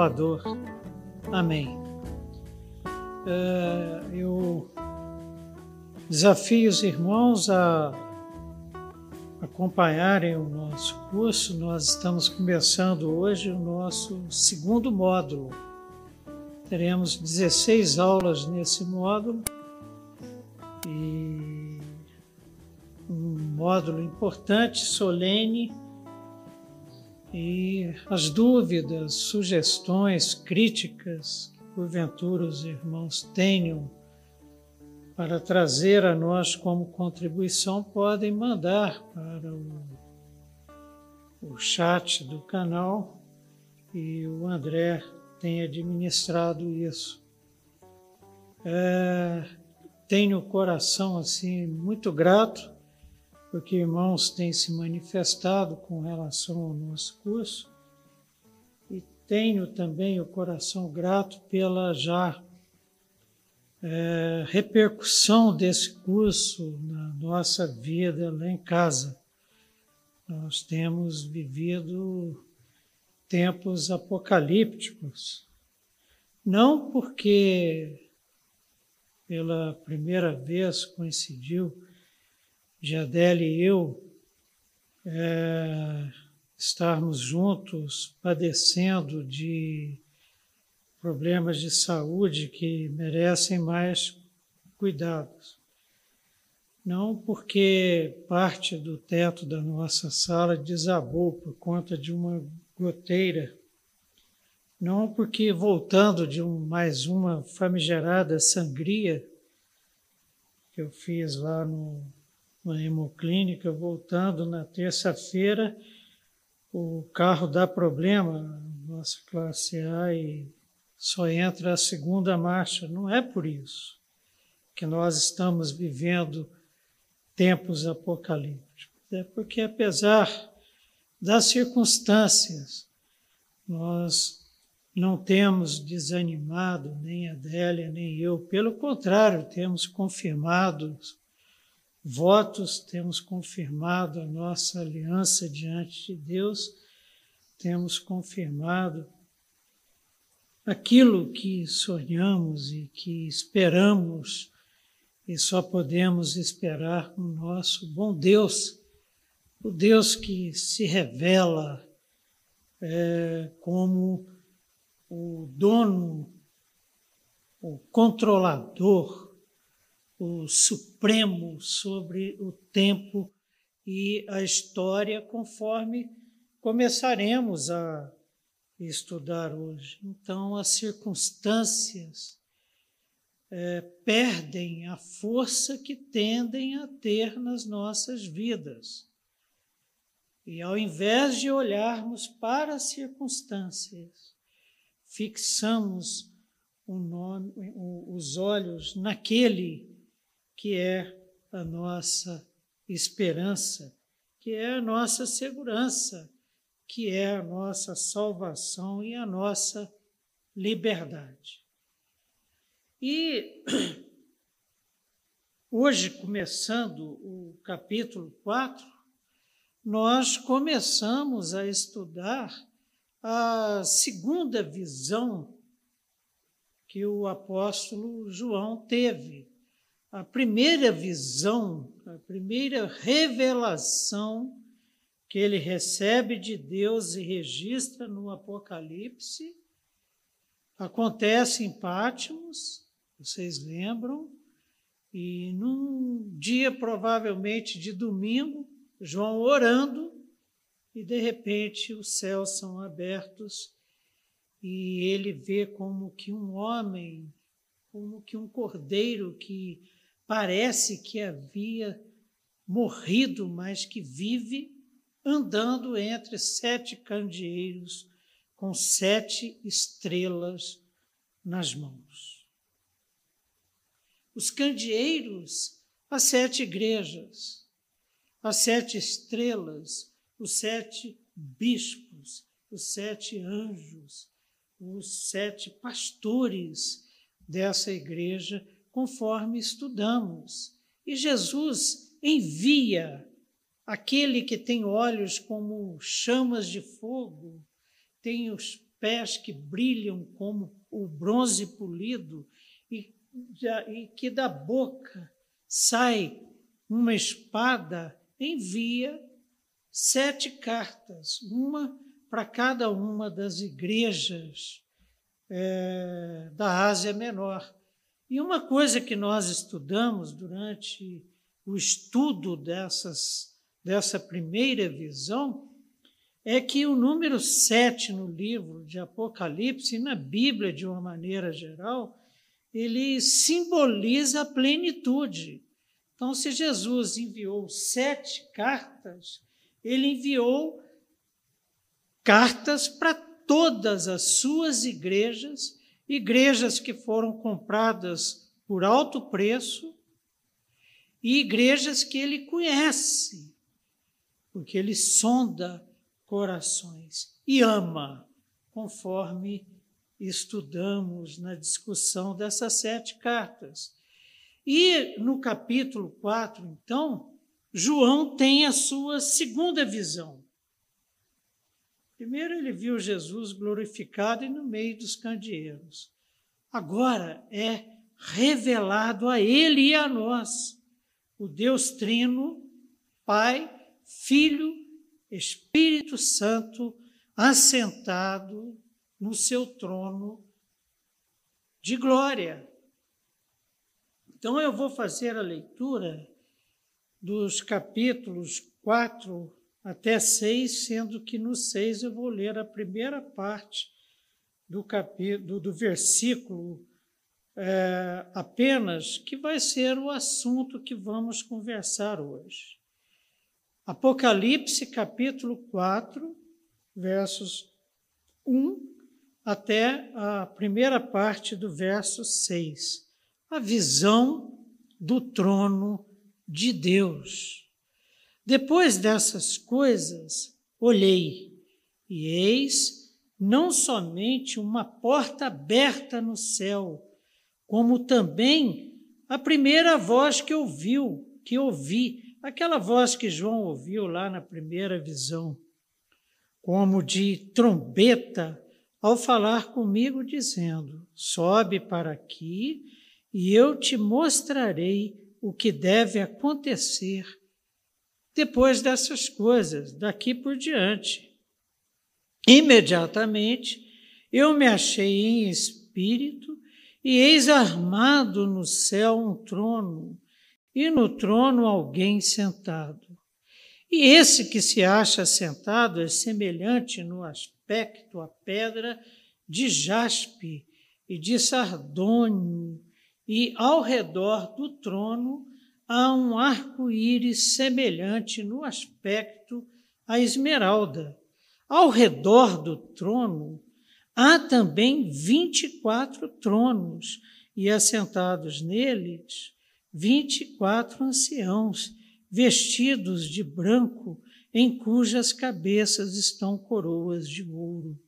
Salvador. Amém. É, eu desafio os irmãos a acompanharem o nosso curso. Nós estamos começando hoje o nosso segundo módulo. Teremos 16 aulas nesse módulo e um módulo importante, solene, e as dúvidas, sugestões, críticas que porventura os irmãos tenham para trazer a nós como contribuição, podem mandar para o, o chat do canal e o André tem administrado isso. É, tenho o coração assim muito grato, porque irmãos têm se manifestado com relação ao nosso curso, e tenho também o coração grato pela já é, repercussão desse curso na nossa vida lá em casa. Nós temos vivido tempos apocalípticos, não porque pela primeira vez coincidiu de Adele e eu é, estarmos juntos padecendo de problemas de saúde que merecem mais cuidados. Não porque parte do teto da nossa sala desabou por conta de uma goteira não porque voltando de um, mais uma famigerada sangria que eu fiz lá no, na hemoclínica, voltando na terça-feira, o carro dá problema, nossa classe A, e só entra a segunda marcha. Não é por isso que nós estamos vivendo tempos apocalípticos. É porque, apesar das circunstâncias, nós não temos desanimado, nem a Adélia, nem eu. Pelo contrário, temos confirmado votos, temos confirmado a nossa aliança diante de Deus, temos confirmado aquilo que sonhamos e que esperamos e só podemos esperar no nosso bom Deus, o Deus que se revela é, como o dono, o controlador, o supremo sobre o tempo e a história, conforme começaremos a estudar hoje. Então, as circunstâncias é, perdem a força que tendem a ter nas nossas vidas. E ao invés de olharmos para as circunstâncias, fixamos nome, os olhos naquele que é a nossa esperança, que é a nossa segurança, que é a nossa salvação e a nossa liberdade. E hoje, começando o capítulo 4, nós começamos a estudar a segunda visão que o apóstolo João teve. A primeira visão, a primeira revelação que ele recebe de Deus e registra no Apocalipse, acontece em Pátimos, vocês lembram, e num dia provavelmente de domingo, João orando, e de repente os céus são abertos e ele vê como que um homem, como que um cordeiro que parece que havia morrido, mas que vive andando entre sete candeeiros com sete estrelas nas mãos. Os candeeiros, as sete igrejas, as sete estrelas, os sete bispos, os sete anjos, os sete pastores dessa igreja conforme estudamos. E Jesus envia aquele que tem olhos como chamas de fogo, tem os pés que brilham como o bronze polido, e, e que da boca sai uma espada, envia sete cartas, uma para cada uma das igrejas é, da Ásia Menor. E uma coisa que nós estudamos durante o estudo dessas, dessa primeira visão é que o número sete no livro de Apocalipse, e na Bíblia de uma maneira geral, ele simboliza a plenitude. Então, se Jesus enviou sete cartas, ele enviou cartas para todas as suas igrejas, igrejas que foram compradas por alto preço e igrejas que ele conhece, porque ele sonda corações e ama, conforme estudamos na discussão dessas sete cartas. E no capítulo 4, então, João tem a sua segunda visão. Primeiro, ele viu Jesus glorificado e no meio dos candeeiros. Agora é revelado a ele e a nós o Deus Trino, Pai, Filho, Espírito Santo, assentado no seu trono de glória. Então eu vou fazer a leitura dos capítulos 4 até 6, sendo que no 6 eu vou ler a primeira parte do capítulo do versículo é, apenas, que vai ser o assunto que vamos conversar hoje. Apocalipse capítulo 4, versos 1 até a primeira parte do verso 6. A visão do trono de Deus. Depois dessas coisas, olhei, e eis não somente uma porta aberta no céu, como também a primeira voz que ouviu, que ouvi, aquela voz que João ouviu lá na primeira visão, como de trombeta ao falar comigo, dizendo: Sobe para aqui e eu te mostrarei o que deve acontecer depois dessas coisas, daqui por diante. Imediatamente eu me achei em espírito, e eis armado no céu um trono, e no trono alguém sentado. E esse que se acha sentado é semelhante no aspecto à pedra de jaspe e de sardônio, e ao redor do trono há um arco-íris semelhante no aspecto à esmeralda. Ao redor do trono há também vinte e quatro tronos, e assentados neles vinte e quatro anciãos vestidos de branco, em cujas cabeças estão coroas de ouro.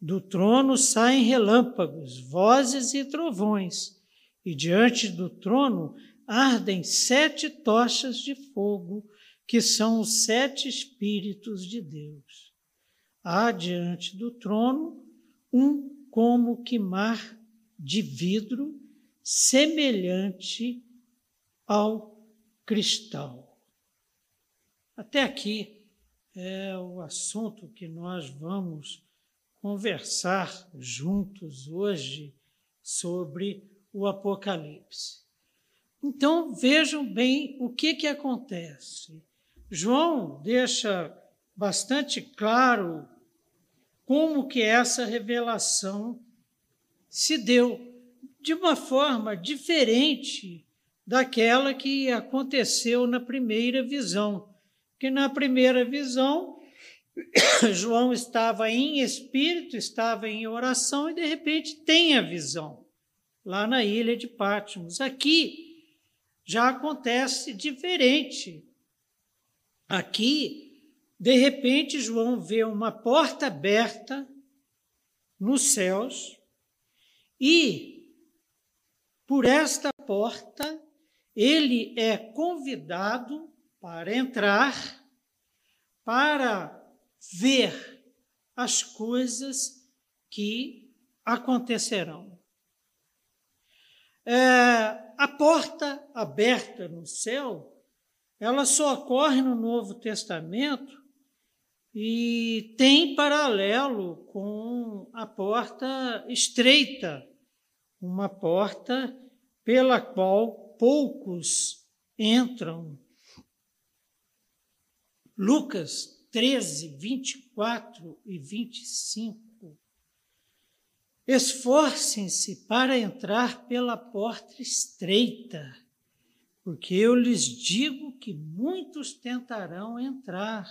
Do trono saem relâmpagos, vozes e trovões, e diante do trono ardem sete tochas de fogo, que são os sete Espíritos de Deus. Há diante do trono um como que mar de vidro, semelhante ao cristal. Até aqui é o assunto que nós vamos conversar juntos hoje sobre o Apocalipse. Então vejam bem o que, que acontece. João deixa bastante claro como que essa revelação se deu de uma forma diferente daquela que aconteceu na primeira visão. Que na primeira visão, João estava em espírito, estava em oração e de repente tem a visão lá na ilha de Patmos. Aqui já acontece diferente. Aqui, de repente, João vê uma porta aberta nos céus e por esta porta, ele é convidado para entrar, para ver as coisas que acontecerão. É, a porta aberta no céu, ela só ocorre no Novo Testamento e tem paralelo com a porta estreita, uma porta pela qual poucos entram. Lucas 13, 24 e 25 Esforcem-se para entrar pela porta estreita, porque eu lhes digo que muitos tentarão entrar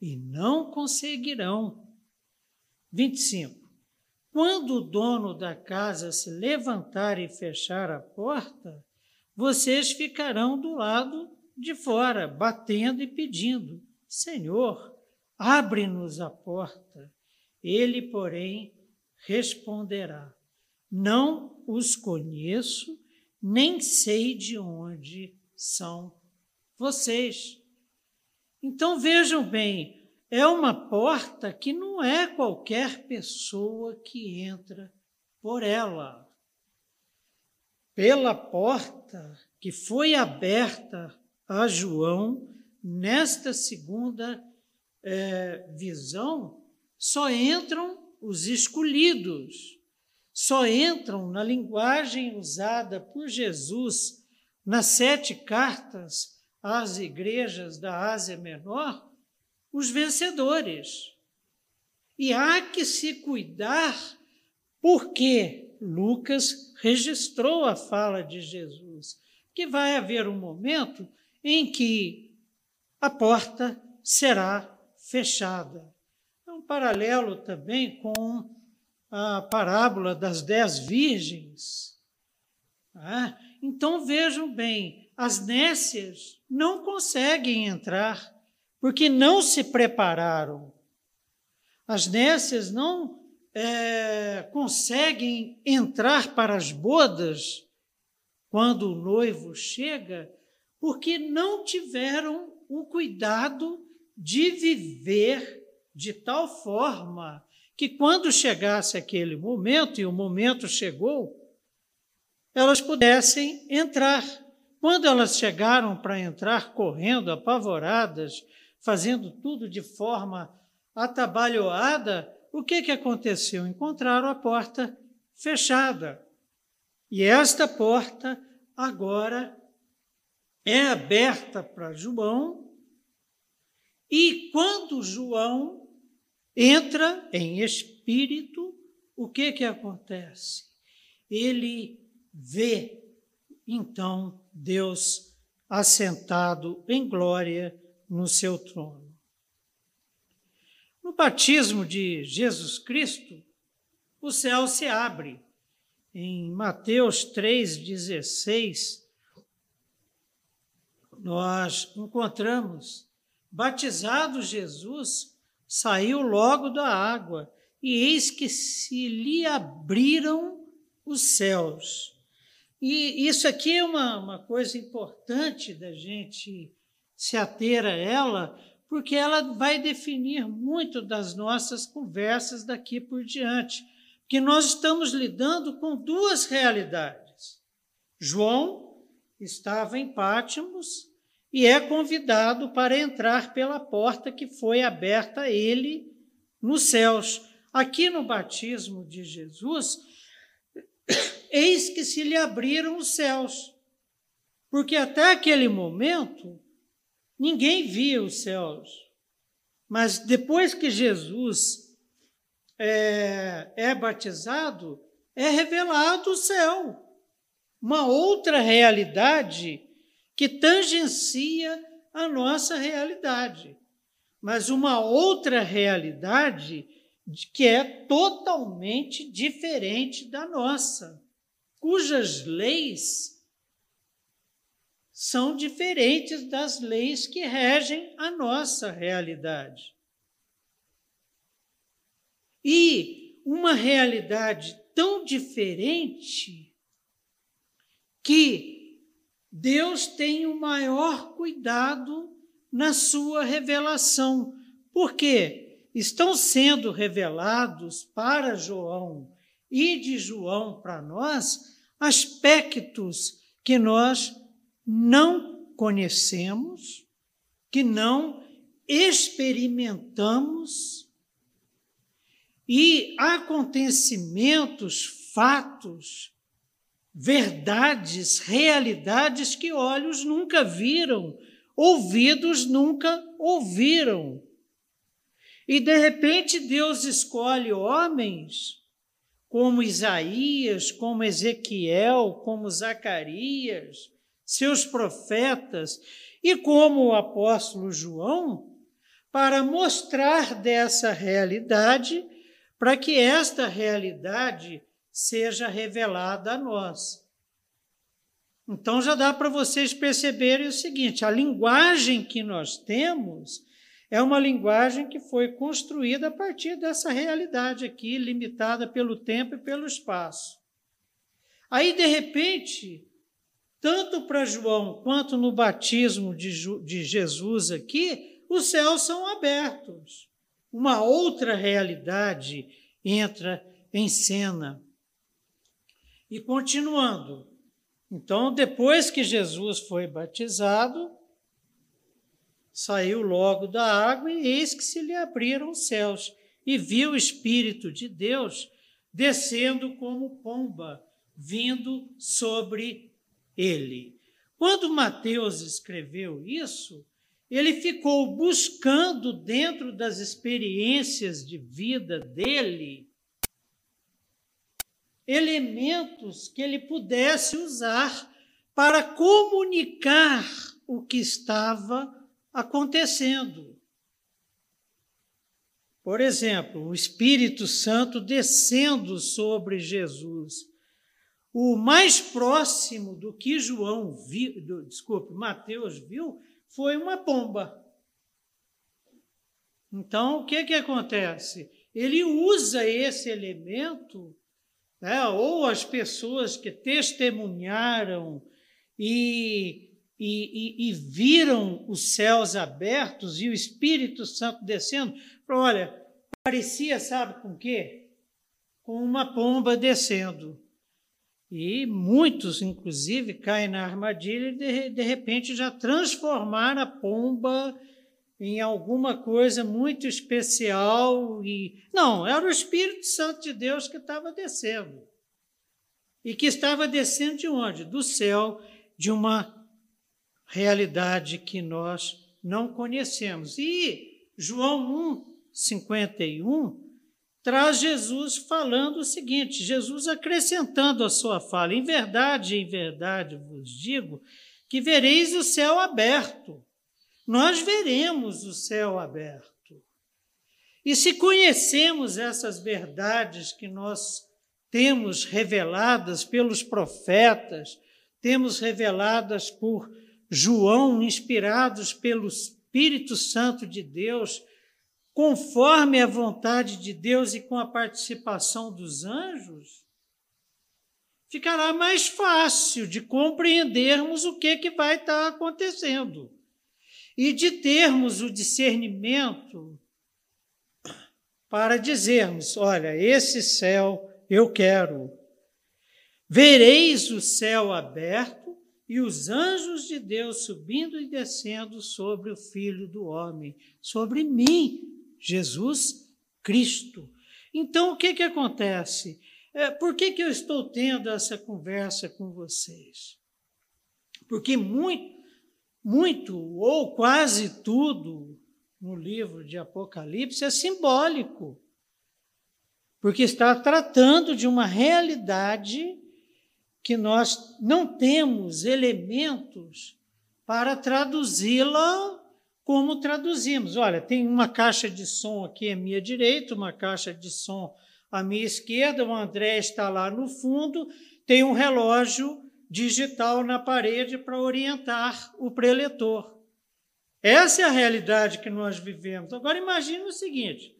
e não conseguirão. 25. Quando o dono da casa se levantar e fechar a porta, vocês ficarão do lado de fora, batendo e pedindo: Senhor, abre-nos a porta. Ele, porém, responderá: Não os conheço, nem sei de onde são vocês. Então vejam bem, é uma porta que não é qualquer pessoa que entra por ela. Pela porta que foi aberta a João, nesta segunda é, visão, só entram os escolhidos só entram na linguagem usada por Jesus nas sete cartas às igrejas da Ásia Menor, os vencedores. E há que se cuidar, porque Lucas registrou a fala de Jesus, que vai haver um momento em que a porta será fechada um paralelo também com a parábola das dez virgens. Ah, então vejam bem, as nécias não conseguem entrar porque não se prepararam. As nécias não é, conseguem entrar para as bodas quando o noivo chega porque não tiveram o cuidado de viver de tal forma que quando chegasse aquele momento, e o momento chegou, elas pudessem entrar. Quando elas chegaram para entrar correndo, apavoradas, fazendo tudo de forma atabalhoada, o que, que aconteceu? Encontraram a porta fechada. E esta porta agora é aberta para João, e quando João entra em espírito, o que que acontece? Ele vê então Deus assentado em glória no seu trono. No batismo de Jesus Cristo, o céu se abre. Em Mateus 3,16, nós encontramos batizado Jesus saiu logo da água, e eis que se lhe abriram os céus. E isso aqui é uma, uma coisa importante da gente se ater a ela, porque ela vai definir muito das nossas conversas daqui por diante. Que nós estamos lidando com duas realidades. João estava em Pátimos e é convidado para entrar pela porta que foi aberta a ele nos céus. Aqui no batismo de Jesus, eis que se lhe abriram os céus, porque até aquele momento ninguém via os céus. Mas depois que Jesus é, é batizado, é revelado o céu, uma outra realidade que tangencia a nossa realidade, mas uma outra realidade que é totalmente diferente da nossa, cujas leis são diferentes das leis que regem a nossa realidade. E uma realidade tão diferente que Deus tem o maior cuidado na sua revelação. Por quê? Estão sendo revelados para João e de João para nós aspectos que nós não conhecemos, que não experimentamos e acontecimentos, fatos, verdades, realidades que olhos nunca viram, ouvidos nunca ouviram. E de repente Deus escolhe homens como Isaías, como Ezequiel, como Zacarias, seus profetas, e como o apóstolo João, para mostrar dessa realidade, para que esta realidade seja revelada a nós. Então já dá para vocês perceberem o seguinte: a linguagem que nós temos é uma linguagem que foi construída a partir dessa realidade aqui, limitada pelo tempo e pelo espaço. Aí, de repente, tanto para João quanto no batismo de, de Jesus aqui, os céus são abertos. Uma outra realidade entra em cena. E continuando. Então, depois que Jesus foi batizado, saiu logo da água e eis que se lhe abriram os céus e viu o Espírito de Deus descendo como pomba, vindo sobre ele. Quando Mateus escreveu isso, ele ficou buscando dentro das experiências de vida dele elementos que ele pudesse usar para comunicar o que estava acontecendo. Por exemplo, o Espírito Santo descendo sobre Jesus. O mais próximo do que João viu, do, desculpe, Mateus viu, foi uma pomba. Então, o que, que acontece? Ele usa esse elemento, né, ou as pessoas que testemunharam e e, e, e, viram os céus abertos e o Espírito Santo descendo, olha, parecia, sabe com o quê? Com uma pomba descendo. E muitos, inclusive, caem na armadilha e, de, de repente, já transformaram a pomba em alguma coisa muito especial. e Não, era o Espírito Santo de Deus que estava descendo. E que estava descendo de onde? Do céu, de uma realidade que nós não conhecemos. E João 1, 51 traz Jesus falando o seguinte: Jesus acrescentando a sua fala, em verdade, em verdade vos digo, que vereis o céu aberto. Nós veremos o céu aberto. E se conhecemos essas verdades que nós temos reveladas pelos profetas, temos reveladas por João, inspirados pelo Espírito Santo de Deus, conforme a vontade de Deus e com a participação dos anjos, ficará mais fácil de compreendermos o que, que vai estar acontecendo e de termos o discernimento para dizermos: olha, esse céu eu quero. Vereis o céu aberto e os anjos de Deus subindo e descendo sobre o Filho do Homem, sobre mim, Jesus Cristo. Então, o que, que acontece? É, por que, que eu estou tendo essa conversa com vocês? Porque muito, muito ou quase tudo no livro de Apocalipse é simbólico, porque está tratando de uma realidade que nós não temos elementos para traduzi-la como traduzimos. Olha, tem uma caixa de som aqui à minha direita, uma caixa de som à minha esquerda, o André está lá no fundo, tem um relógio digital na parede para orientar o preletor. Essa é a realidade que nós vivemos. Agora imagine o seguinte: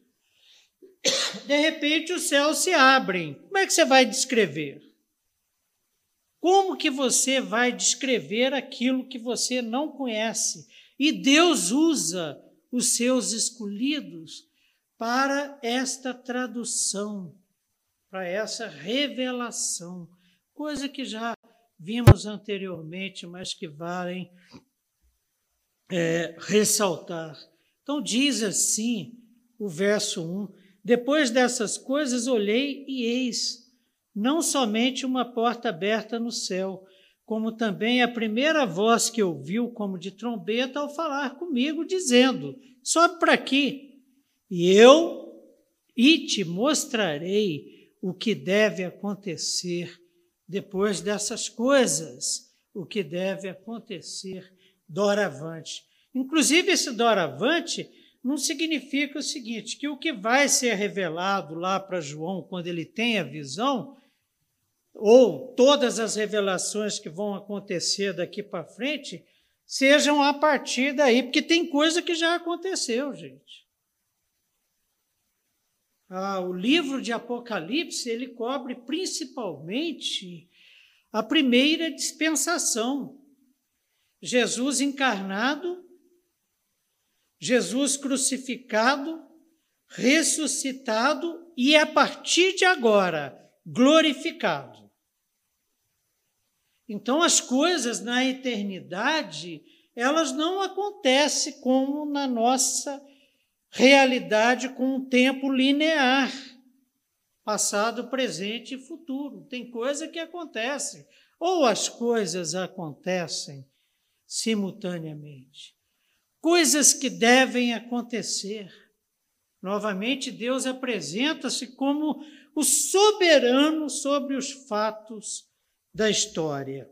de repente os céus se abrem. Como é que você vai descrever? Como que você vai descrever aquilo que você não conhece? E Deus usa os seus escolhidos para esta tradução, para essa revelação, coisa que já vimos anteriormente, mas que valem é, ressaltar. Então, diz assim o verso 1: Depois dessas coisas olhei e eis, não somente uma porta aberta no céu, como também a primeira voz que ouviu como de trombeta ao falar comigo, dizendo: Sobe para aqui, e eu e te mostrarei o que deve acontecer depois dessas coisas, o que deve acontecer doravante. Inclusive, esse doravante não significa o seguinte: que o que vai ser revelado lá para João quando ele tem a visão, ou todas as revelações que vão acontecer daqui para frente, sejam a partir daí, porque tem coisa que já aconteceu, gente. Ah, o livro de Apocalipse ele cobre principalmente a primeira dispensação. Jesus encarnado, Jesus crucificado, ressuscitado e a partir de agora glorificado. Então as coisas na eternidade, elas não acontecem como na nossa realidade com um tempo linear, passado, presente e futuro. Tem coisa que acontece, ou as coisas acontecem simultaneamente. Coisas que devem acontecer. Novamente, Deus apresenta-se como o soberano sobre os fatos da história.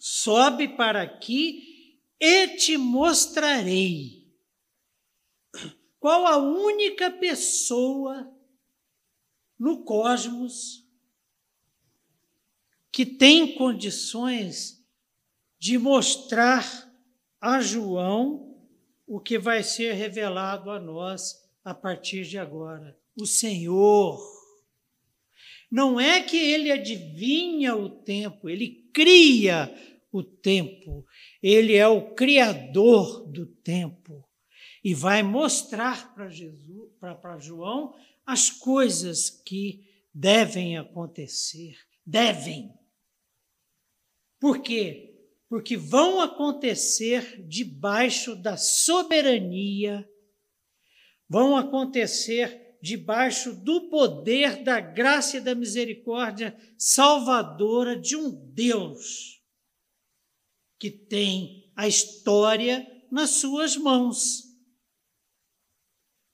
Sobe para aqui e te mostrarei qual a única pessoa no cosmos que tem condições de mostrar a João o que vai ser revelado a nós a partir de agora. O Senhor. Não é que ele adivinha o tempo, ele cria o tempo. Ele é o criador do tempo e vai mostrar para Jesus, para João, as coisas que devem acontecer. Devem. Por quê? Porque vão acontecer debaixo da soberania, vão acontecer debaixo do poder da graça e da misericórdia salvadora de um Deus que tem a história nas suas mãos.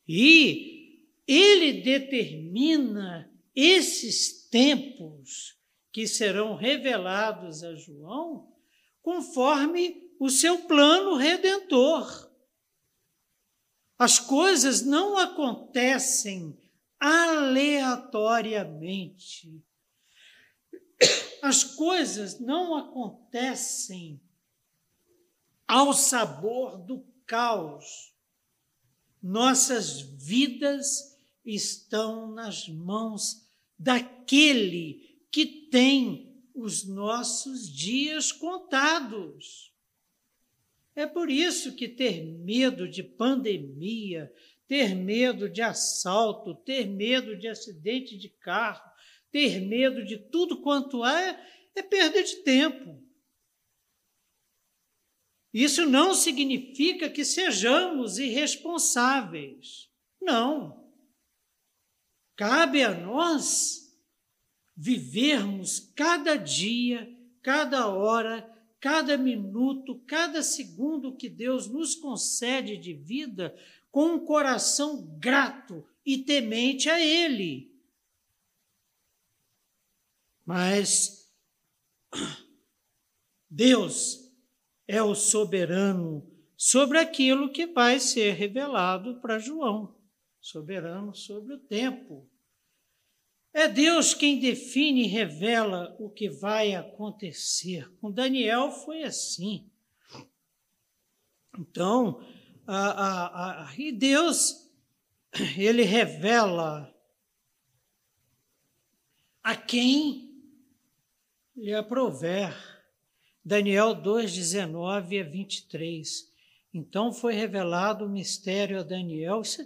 E ele determina esses tempos que serão revelados a João conforme o seu plano redentor. As coisas não acontecem aleatoriamente. As coisas não acontecem ao sabor do caos. Nossas vidas estão nas mãos daquele que tem os nossos dias contados. É por isso que ter medo de pandemia, ter medo de assalto, ter medo de acidente de carro, ter medo de tudo quanto há é, é perda de tempo. Isso não significa que sejamos irresponsáveis. Não. Cabe a nós vivermos cada dia, cada hora, cada minuto, cada segundo que Deus nos concede de vida com um coração grato e temente a Ele. Mas Deus é o soberano sobre aquilo que vai ser revelado para João, soberano sobre o tempo. É Deus quem define e revela o que vai acontecer. Com Daniel foi assim. Então, a, a, a, e Deus, ele revela a quem lhe aprover. Daniel 2, 19 a 23. Então foi revelado o mistério a Daniel. Isso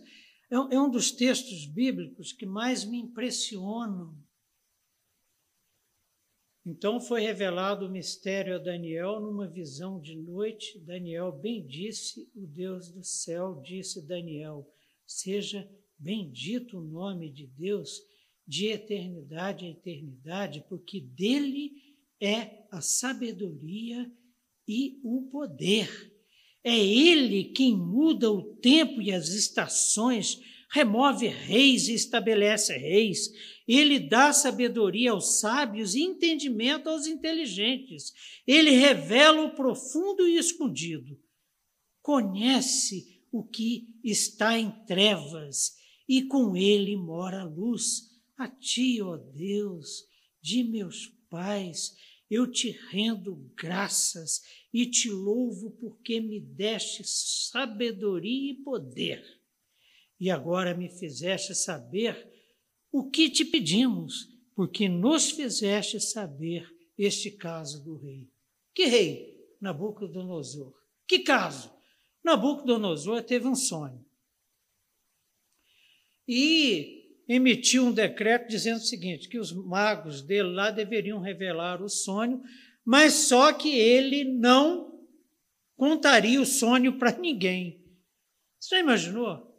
é, é um dos textos bíblicos que mais me impressionam. Então foi revelado o mistério a Daniel numa visão de noite. Daniel bendisse o Deus do céu, disse Daniel: Seja bendito o nome de Deus de eternidade a eternidade, porque dele é a sabedoria e o poder. É Ele quem muda o tempo e as estações, remove reis e estabelece reis. Ele dá sabedoria aos sábios e entendimento aos inteligentes. Ele revela o profundo e escondido. Conhece o que está em trevas e com ele mora a luz. A ti, ó Deus, de meus pais, eu te rendo graças e te louvo porque me deste sabedoria e poder. E agora me fizeste saber o que te pedimos, porque nos fizeste saber este caso do rei. Que rei? Nabucodonosor. Que caso? Nabucodonosor teve um sonho. E emitiu um decreto dizendo o seguinte: que os magos dele lá deveriam revelar o sonho, mas só que ele não contaria o sonho para ninguém. Você imaginou?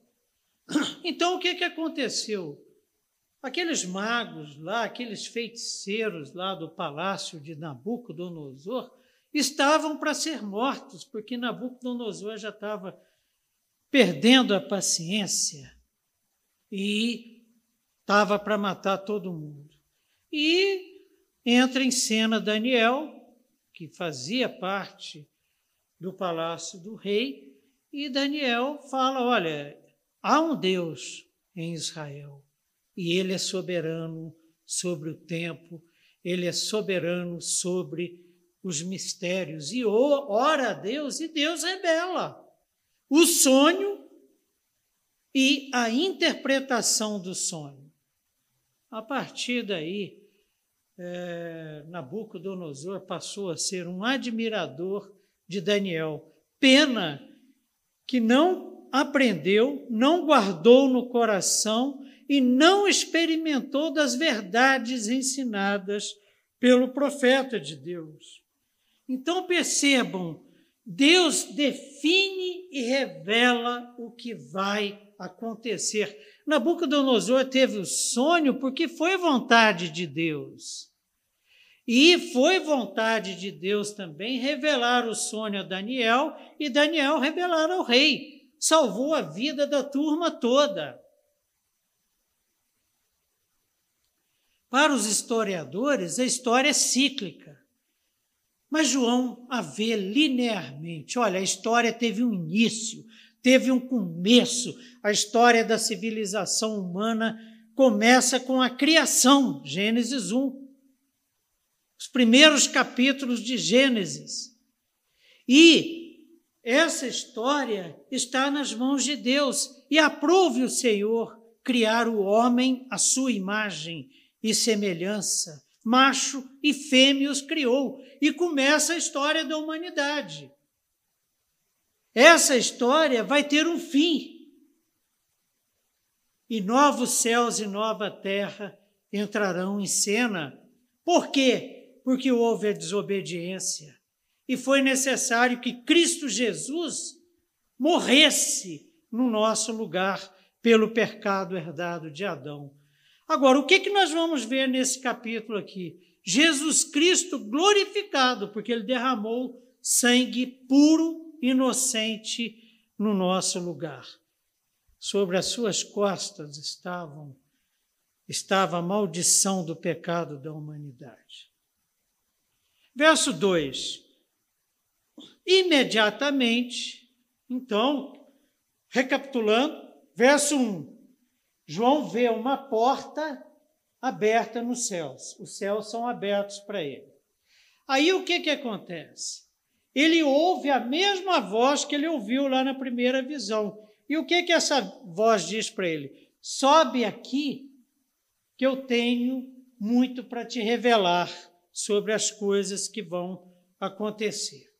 Então o que, que aconteceu? Aqueles magos lá, aqueles feiticeiros lá do palácio de Nabucodonosor, estavam para ser mortos, porque Nabucodonosor já estava perdendo a paciência e estava para matar todo mundo. E entra em cena Daniel, que fazia parte do palácio do rei, e Daniel fala: Olha, há um Deus em Israel, e ele é soberano sobre o tempo, ele é soberano sobre os mistérios, e ora a Deus, e Deus revela o sonho e a interpretação do sonho. A partir daí, é, Nabucodonosor passou a ser um admirador de Daniel. Pena que não aprendeu, não guardou no coração e não experimentou das verdades ensinadas pelo profeta de Deus. Então percebam, Deus define e revela o que vai acontecer. Nabucodonosor teve o sonho porque foi vontade de Deus. E foi vontade de Deus também revelar o sonho a Daniel e Daniel revelar ao rei. Salvou a vida da turma toda. Para os historiadores, a história é cíclica. Mas João a vê linearmente. Olha, a história teve um início, teve um começo. A história da civilização humana começa com a criação, Gênesis 1. Os primeiros capítulos de Gênesis. E essa história está nas mãos de Deus e aprove o Senhor criar o homem à sua imagem e semelhança. Macho e fêmea os criou. E começa a história da humanidade. Essa história vai ter um fim. E novos céus e nova terra entrarão em cena. Por quê? Porque houve a desobediência. E foi necessário que Cristo Jesus morresse no nosso lugar pelo pecado herdado de Adão. Agora, o que, que nós vamos ver nesse capítulo aqui? Jesus Cristo glorificado, porque ele derramou sangue puro inocente no nosso lugar. Sobre as suas costas estavam estava a maldição do pecado da humanidade. Verso 2. Imediatamente, então, recapitulando, verso 1. João vê uma porta aberta nos céus. Os céus são abertos para ele. Aí o que, que acontece? Ele ouve a mesma voz que ele ouviu lá na primeira visão. E o que que essa voz diz para ele? Sobe aqui, que eu tenho muito para te revelar sobre as coisas que vão acontecer.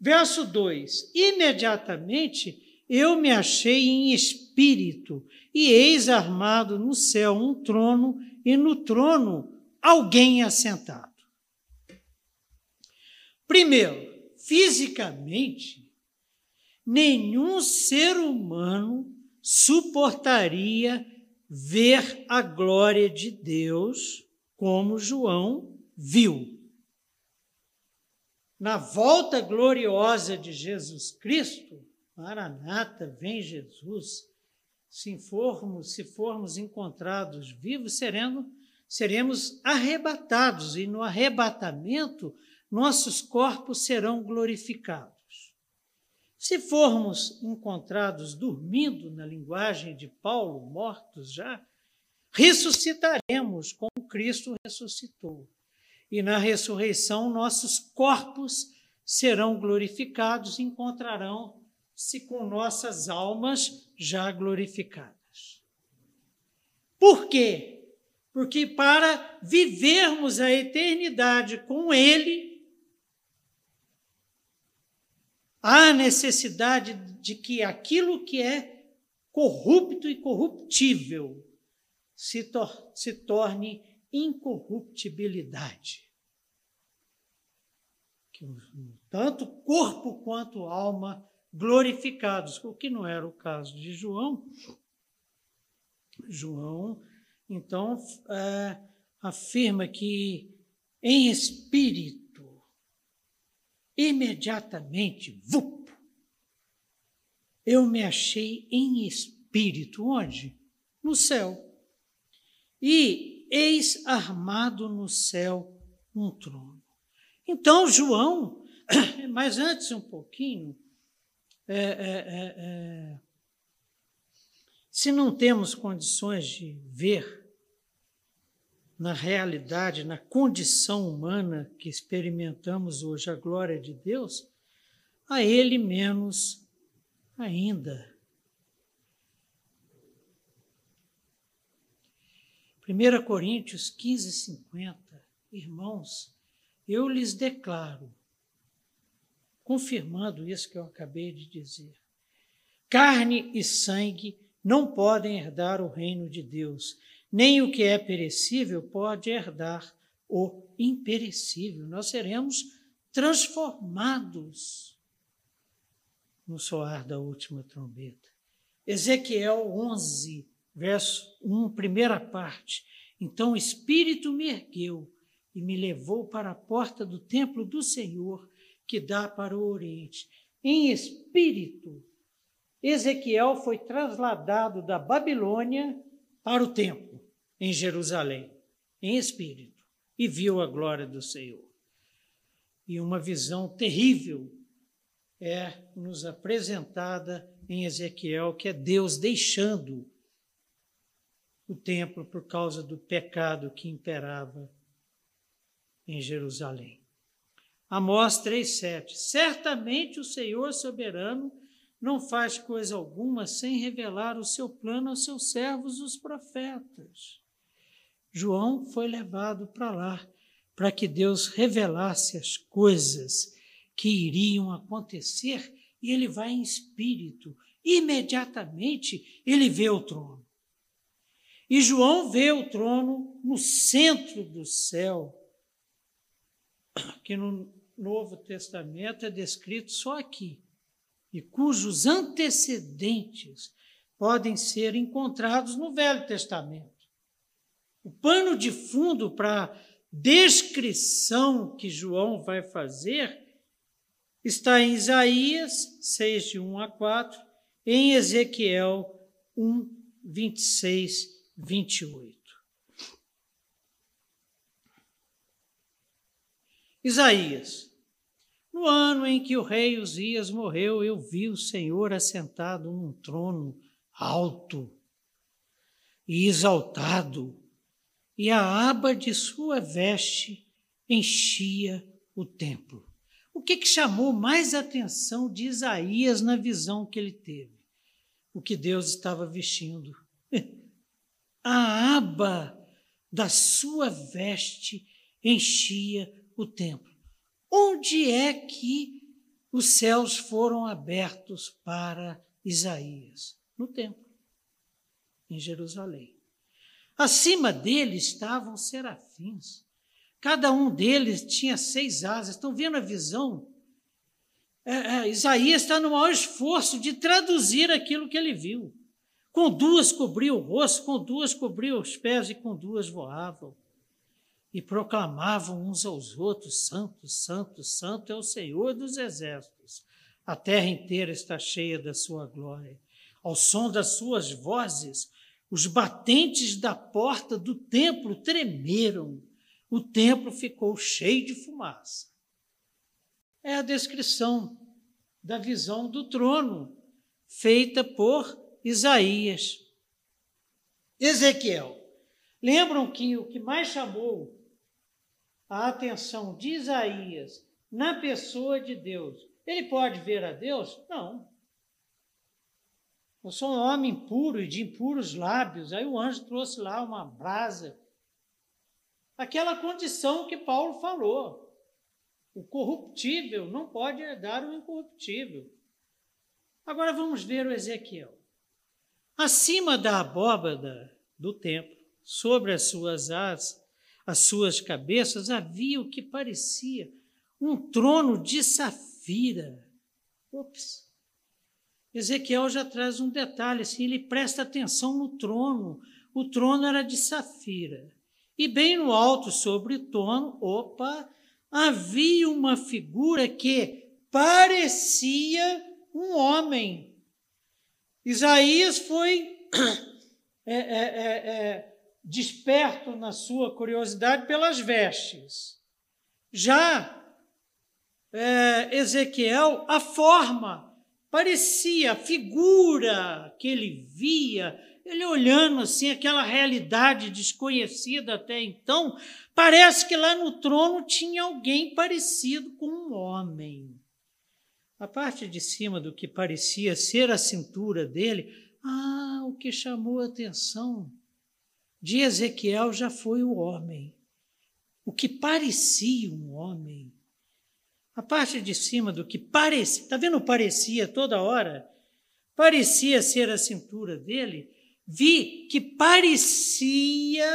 Verso 2: Imediatamente eu me achei em espírito, e eis armado no céu um trono, e no trono alguém assentado. Primeiro, fisicamente, nenhum ser humano suportaria ver a glória de Deus como João viu. Na volta gloriosa de Jesus Cristo, Maranata, vem Jesus. Se formos, se formos encontrados vivos, seremos, seremos arrebatados, e no arrebatamento nossos corpos serão glorificados. Se formos encontrados dormindo, na linguagem de Paulo, mortos já, ressuscitaremos como Cristo ressuscitou. E na ressurreição, nossos corpos serão glorificados e encontrarão se com nossas almas já glorificadas. Por quê? Porque para vivermos a eternidade com Ele, há necessidade de que aquilo que é corrupto e corruptível se, tor se torne incorruptibilidade. Que tanto corpo quanto alma glorificados, o que não era o caso de João. João, então, é, afirma que em espírito, imediatamente, vup, eu me achei em espírito. Onde? No céu. E eis armado no céu um trono. Então, João, mas antes um pouquinho, é, é, é, é, se não temos condições de ver na realidade, na condição humana que experimentamos hoje a glória de Deus, a Ele menos ainda. 1 Coríntios 15, 50. Irmãos, eu lhes declaro confirmando isso que eu acabei de dizer. Carne e sangue não podem herdar o reino de Deus, nem o que é perecível pode herdar o imperecível. Nós seremos transformados no soar da última trombeta. Ezequiel 11, verso 1, primeira parte. Então o Espírito me ergueu e me levou para a porta do templo do Senhor que dá para o Oriente. Em espírito, Ezequiel foi trasladado da Babilônia para o templo, em Jerusalém, em espírito, e viu a glória do Senhor. E uma visão terrível é nos apresentada em Ezequiel, que é Deus deixando o templo por causa do pecado que imperava em Jerusalém. Amós 3,7. Certamente o Senhor soberano não faz coisa alguma sem revelar o seu plano aos seus servos, os profetas. João foi levado para lá para que Deus revelasse as coisas que iriam acontecer e ele vai em espírito. Imediatamente ele vê o trono. E João vê o trono no centro do céu, que no, Novo Testamento é descrito só aqui, e cujos antecedentes podem ser encontrados no Velho Testamento. O pano de fundo para a descrição que João vai fazer está em Isaías 6, de 1 a 4, em Ezequiel 1, 26, 28. Isaías no ano em que o rei Uzias morreu, eu vi o Senhor assentado num trono alto e exaltado, e a aba de sua veste enchia o templo. O que, que chamou mais atenção de Isaías na visão que ele teve? O que Deus estava vestindo. A aba da sua veste enchia o templo. Onde é que os céus foram abertos para Isaías? No templo, em Jerusalém. Acima dele estavam serafins. Cada um deles tinha seis asas. Estão vendo a visão? É, é, Isaías está no maior esforço de traduzir aquilo que ele viu. Com duas cobriu o rosto, com duas cobriu os pés e com duas voavam. E proclamavam uns aos outros: Santo, Santo, Santo é o Senhor dos exércitos. A terra inteira está cheia da sua glória. Ao som das suas vozes, os batentes da porta do templo tremeram. O templo ficou cheio de fumaça. É a descrição da visão do trono, feita por Isaías. Ezequiel. Lembram que o que mais chamou a atenção de Isaías na pessoa de Deus, ele pode ver a Deus? Não. Eu sou um homem puro e de impuros lábios. Aí o anjo trouxe lá uma brasa. Aquela condição que Paulo falou. O corruptível não pode herdar o incorruptível. Agora vamos ver o Ezequiel. Acima da abóbada do templo, sobre as suas asas, as suas cabeças, havia o que parecia um trono de safira. Ops! Ezequiel já traz um detalhe, assim, ele presta atenção no trono. O trono era de safira. E bem no alto, sobre o trono, opa, havia uma figura que parecia um homem. Isaías foi é, é, é, é, desperto na sua curiosidade pelas vestes. Já é, Ezequiel, a forma Parecia a figura que ele via, ele olhando assim aquela realidade desconhecida até então, parece que lá no trono tinha alguém parecido com um homem. A parte de cima do que parecia ser a cintura dele, ah, o que chamou a atenção de Ezequiel já foi o homem. O que parecia um homem a parte de cima do que parecia, está vendo? Parecia toda hora, parecia ser a cintura dele, vi que parecia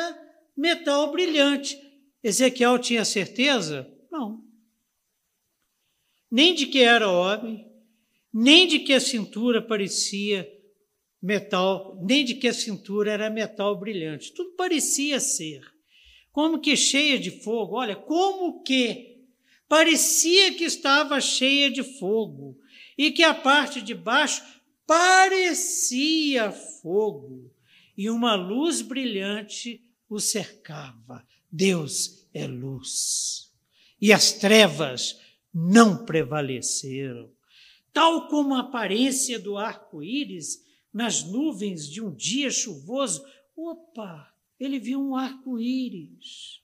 metal brilhante. Ezequiel tinha certeza? Não. Nem de que era homem, nem de que a cintura parecia metal, nem de que a cintura era metal brilhante. Tudo parecia ser. Como que cheia de fogo. Olha, como que parecia que estava cheia de fogo e que a parte de baixo parecia fogo e uma luz brilhante o cercava. Deus é luz. E as trevas não prevaleceram. Tal como a aparência do arco-íris nas nuvens de um dia chuvoso. Opa, ele viu um arco-íris.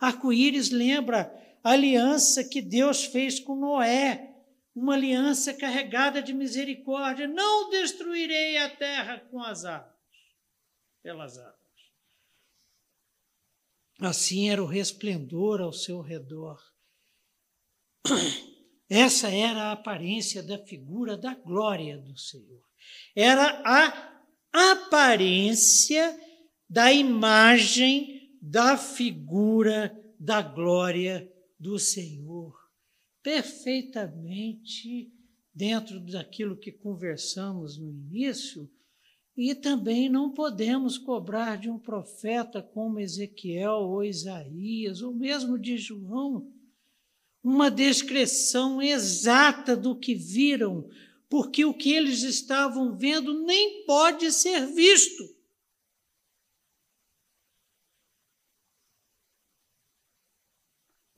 Arco-íris lembra aliança que Deus fez com Noé, uma aliança carregada de misericórdia. Não destruirei a terra com as águas, pelas águas. Assim era o resplendor ao seu redor. Essa era a aparência da figura da glória do Senhor. Era a aparência da imagem da figura da glória do Senhor, perfeitamente dentro daquilo que conversamos no início, e também não podemos cobrar de um profeta como Ezequiel ou Isaías, ou mesmo de João, uma descrição exata do que viram, porque o que eles estavam vendo nem pode ser visto.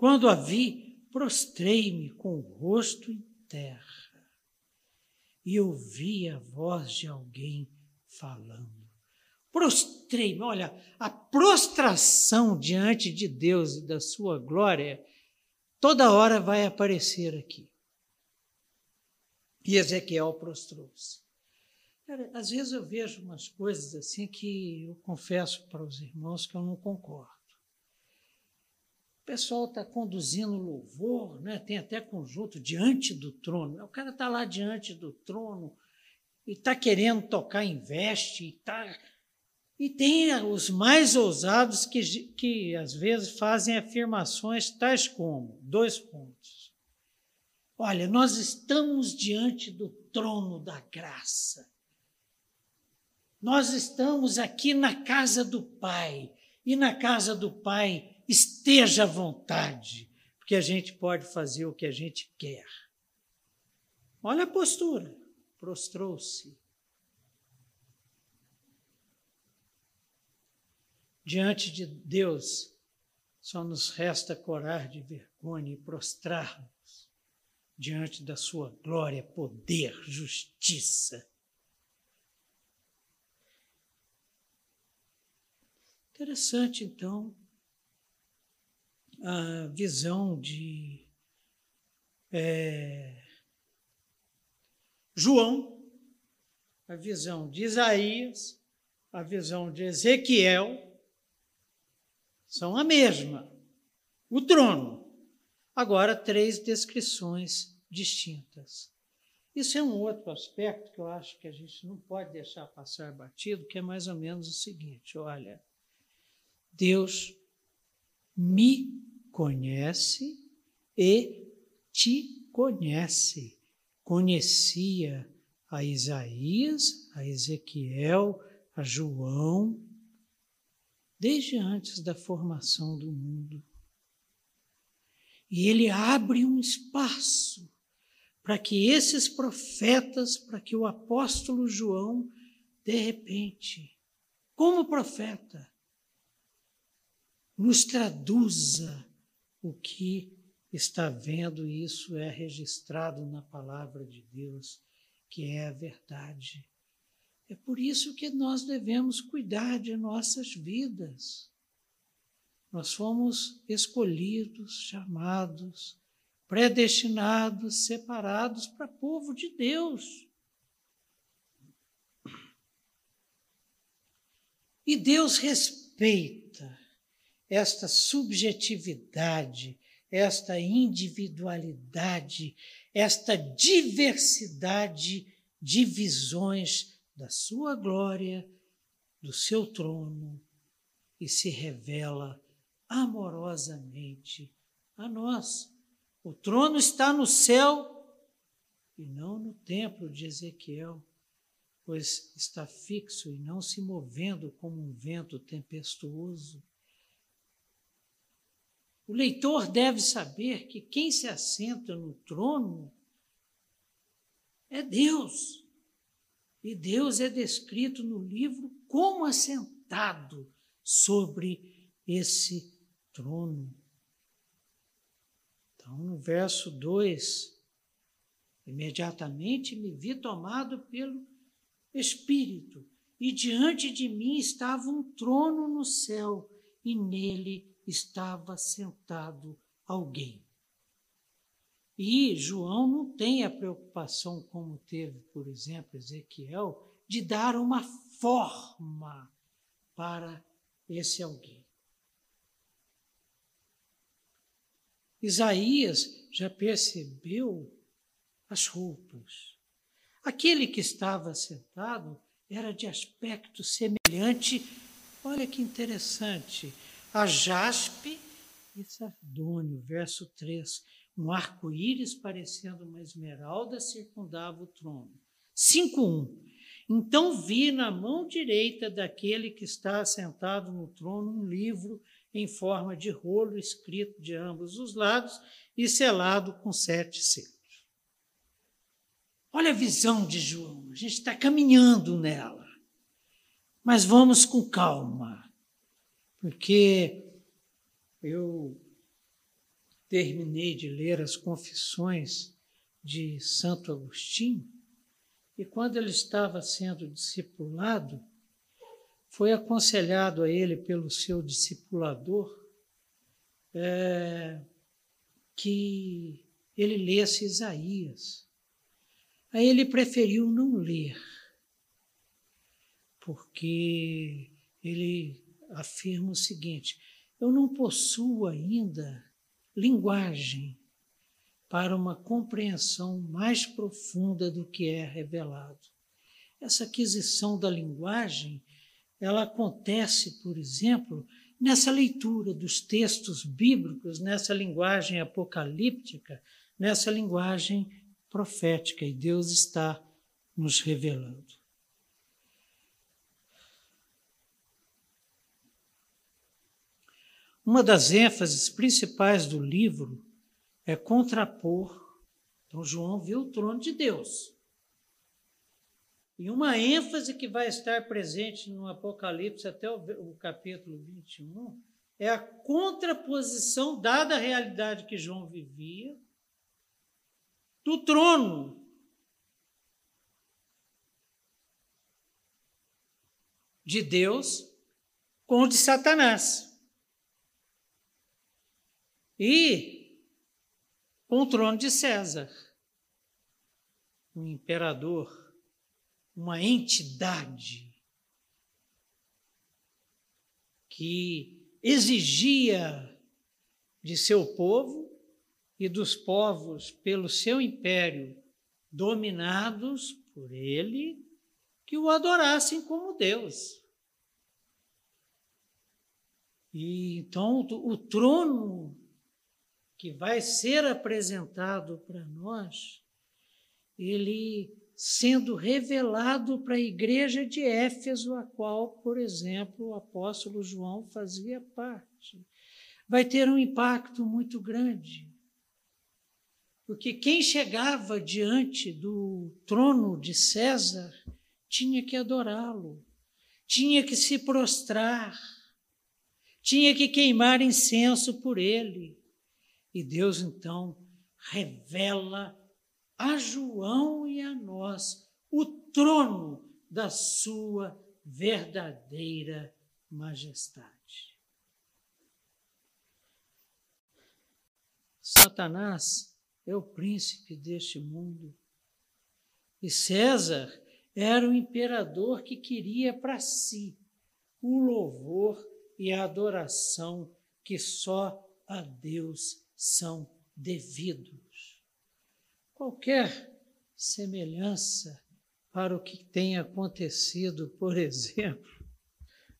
Quando a vi, prostrei-me com o rosto em terra e ouvi a voz de alguém falando. Prostrei-me, olha, a prostração diante de Deus e da sua glória, toda hora vai aparecer aqui. E Ezequiel prostrou-se. Às vezes eu vejo umas coisas assim que eu confesso para os irmãos que eu não concordo pessoal está conduzindo louvor, né? tem até conjunto diante do trono. O cara está lá diante do trono e está querendo tocar em veste, e, tá, e tem os mais ousados que, que às vezes fazem afirmações tais como: dois pontos. Olha, nós estamos diante do trono da graça. Nós estamos aqui na casa do Pai, e na casa do Pai esteja à vontade, porque a gente pode fazer o que a gente quer. Olha a postura, prostrou-se. Diante de Deus, só nos resta corar de vergonha e prostrar-nos diante da sua glória, poder, justiça. Interessante, então, a visão de é, João, a visão de Isaías, a visão de Ezequiel, são a mesma. O trono. Agora, três descrições distintas. Isso é um outro aspecto que eu acho que a gente não pode deixar passar batido, que é mais ou menos o seguinte: olha, Deus me conhece e te conhece. Conhecia a Isaías, a Ezequiel, a João, desde antes da formação do mundo. E ele abre um espaço para que esses profetas, para que o apóstolo João, de repente, como profeta, nos traduza o que está vendo, e isso é registrado na palavra de Deus, que é a verdade. É por isso que nós devemos cuidar de nossas vidas. Nós fomos escolhidos, chamados, predestinados, separados para povo de Deus. E Deus respeita esta subjetividade, esta individualidade, esta diversidade de visões da sua glória, do seu trono e se revela amorosamente a nós. O trono está no céu e não no templo de Ezequiel, pois está fixo e não se movendo como um vento tempestuoso. O leitor deve saber que quem se assenta no trono é Deus. E Deus é descrito no livro como assentado sobre esse trono. Então, no verso 2, imediatamente me vi tomado pelo Espírito, e diante de mim estava um trono no céu, e nele estava sentado alguém. E João não tem a preocupação, como teve, por exemplo, Ezequiel, de dar uma forma para esse alguém. Isaías já percebeu as roupas. Aquele que estava sentado era de aspecto semelhante, olha que interessante, a jaspe e sardônio, verso 3. Um arco-íris parecendo uma esmeralda circundava o trono. 5.1. Então vi na mão direita daquele que está assentado no trono um livro em forma de rolo escrito de ambos os lados e selado com sete selos. Olha a visão de João, a gente está caminhando nela, mas vamos com calma porque eu terminei de ler as confissões de Santo Agostinho e quando ele estava sendo discipulado, foi aconselhado a ele pelo seu discipulador é, que ele lesse Isaías. Aí ele preferiu não ler, porque ele afirma o seguinte: eu não possuo ainda linguagem para uma compreensão mais profunda do que é revelado. Essa aquisição da linguagem, ela acontece, por exemplo, nessa leitura dos textos bíblicos, nessa linguagem apocalíptica, nessa linguagem profética, e Deus está nos revelando. Uma das ênfases principais do livro é contrapor. Então, João viu o trono de Deus. E uma ênfase que vai estar presente no Apocalipse até o, capítulo 21 é a contraposição, dada a realidade que João vivia, do trono de Deus com o de Satanás. E com o trono de César, um imperador, uma entidade que exigia de seu povo e dos povos pelo seu império dominados por ele que o adorassem como Deus. E então o trono que vai ser apresentado para nós, ele sendo revelado para a igreja de Éfeso, a qual, por exemplo, o apóstolo João fazia parte. Vai ter um impacto muito grande. Porque quem chegava diante do trono de César tinha que adorá-lo, tinha que se prostrar, tinha que queimar incenso por ele. E Deus então revela a João e a nós o trono da sua verdadeira majestade. Satanás é o príncipe deste mundo. E César era o imperador que queria para si o louvor e a adoração que só a Deus são devidos. Qualquer semelhança para o que tem acontecido, por exemplo,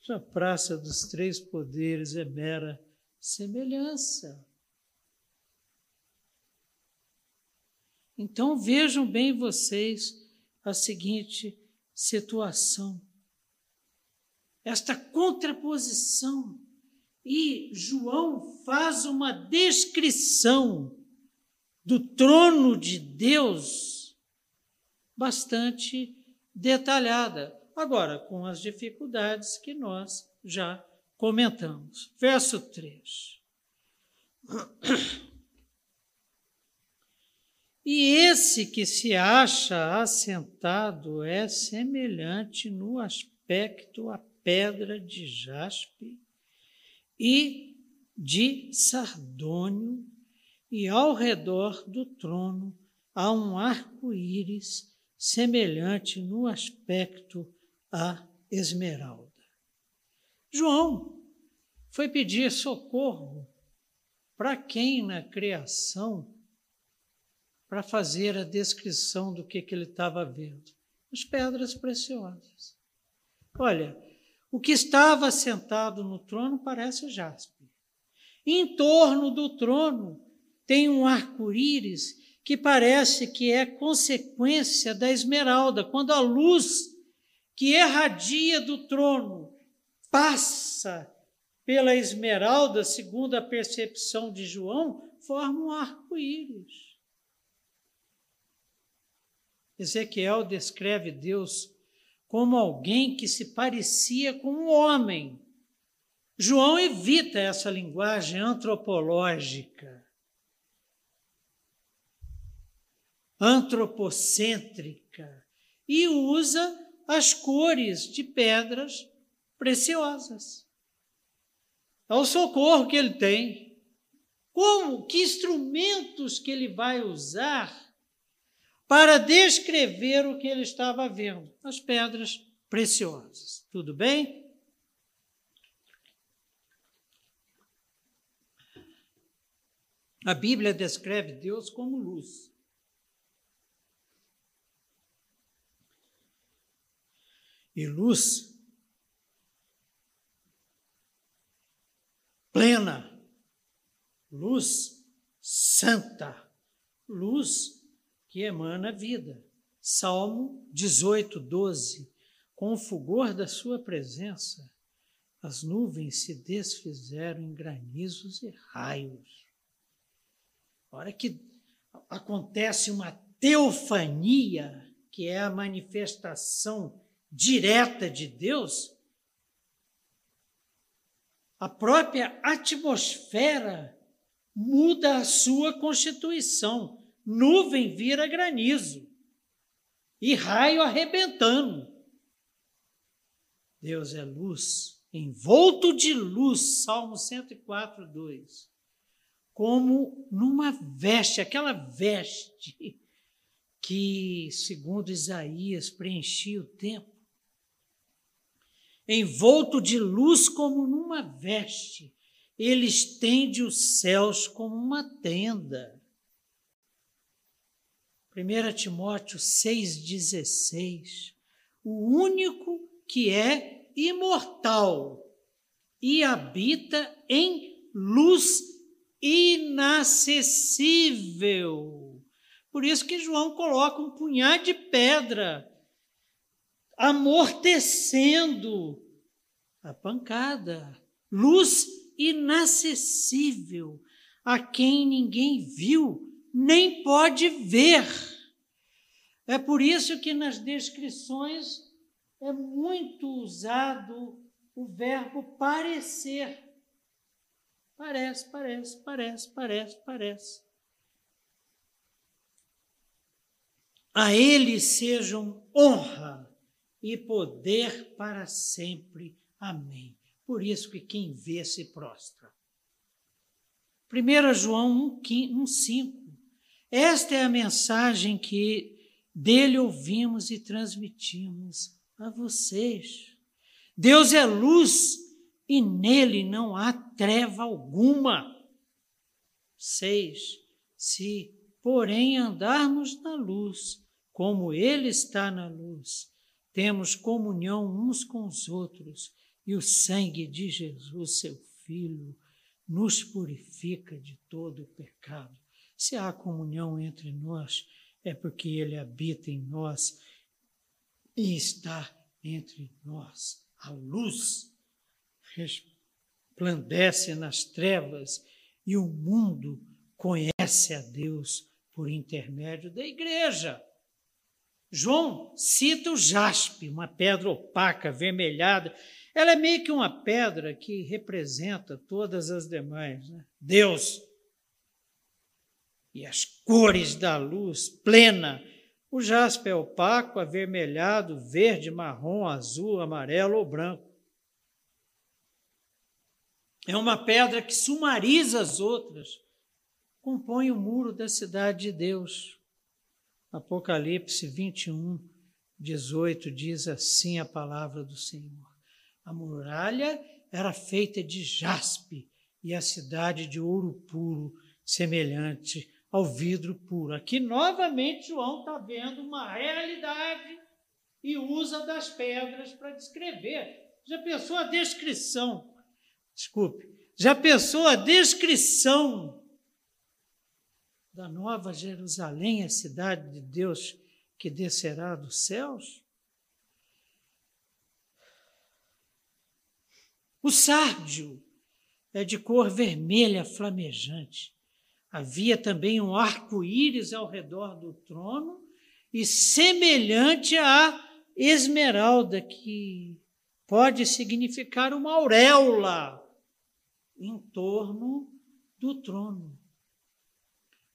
na Praça dos Três Poderes é mera semelhança. Então vejam bem vocês a seguinte situação. Esta contraposição e João faz uma descrição do trono de Deus bastante detalhada. Agora, com as dificuldades que nós já comentamos. Verso 3. E esse que se acha assentado é semelhante no aspecto à pedra de jaspe e de sardônio, e ao redor do trono há um arco-íris semelhante no aspecto à esmeralda. João foi pedir socorro para quem na criação para fazer a descrição do que, que ele estava vendo. As pedras preciosas. Olha, o que estava sentado no trono parece jaspe. Em torno do trono tem um arco-íris que parece que é consequência da esmeralda. Quando a luz que irradia do trono passa pela esmeralda, segundo a percepção de João, forma um arco-íris. Ezequiel descreve Deus como alguém que se parecia com um homem. João evita essa linguagem antropológica, antropocêntrica, e usa as cores de pedras preciosas. É o socorro que ele tem. Como, que instrumentos que ele vai usar para descrever o que ele estava vendo, as pedras preciosas. Tudo bem? A Bíblia descreve Deus como luz. E luz plena, luz santa, luz que emana vida. Salmo 18, 12. Com o fulgor da sua presença, as nuvens se desfizeram em granizos e raios. A hora que acontece uma teofania, que é a manifestação direta de Deus, a própria atmosfera muda a sua constituição. Nuvem vira granizo e raio arrebentando. Deus é luz, envolto de luz, Salmo 104, 2. Como numa veste, aquela veste que, segundo Isaías, preenchia o tempo. Envolto de luz como numa veste, ele estende os céus como uma tenda. 1 Timóteo 6,16. O único que é imortal e habita em luz inacessível. Por isso que João coloca um punhado de pedra amortecendo a pancada. Luz inacessível, a quem ninguém viu, nem pode ver. É por isso que nas descrições é muito usado o verbo parecer. Parece, parece, parece, parece, parece. A Ele sejam honra e poder para sempre. Amém. Por isso que quem vê se prostra. 1 João 1,5. Esta é a mensagem que dele ouvimos e transmitimos a vocês. Deus é luz e nele não há treva alguma. 6. Se, porém, andarmos na luz, como ele está na luz, temos comunhão uns com os outros, e o sangue de Jesus, seu Filho, nos purifica de todo o pecado. Se há comunhão entre nós, é porque ele habita em nós e está entre nós. A luz resplandece nas trevas e o mundo conhece a Deus por intermédio da igreja. João cita o jaspe, uma pedra opaca, avermelhada. Ela é meio que uma pedra que representa todas as demais. Né? Deus. E as cores da luz plena o jaspe é opaco, avermelhado, verde, marrom, azul, amarelo ou branco. É uma pedra que sumariza as outras, compõe o muro da cidade de Deus. Apocalipse 21, 18 diz assim a palavra do Senhor: A muralha era feita de jaspe e a cidade de ouro puro, semelhante ao vidro puro. Aqui, novamente, João está vendo uma realidade e usa das pedras para descrever. Já pensou a descrição? Desculpe. Já pensou a descrição da nova Jerusalém, a cidade de Deus que descerá dos céus? O sárdio é de cor vermelha flamejante Havia também um arco-íris ao redor do trono e semelhante à esmeralda, que pode significar uma auréola em torno do trono.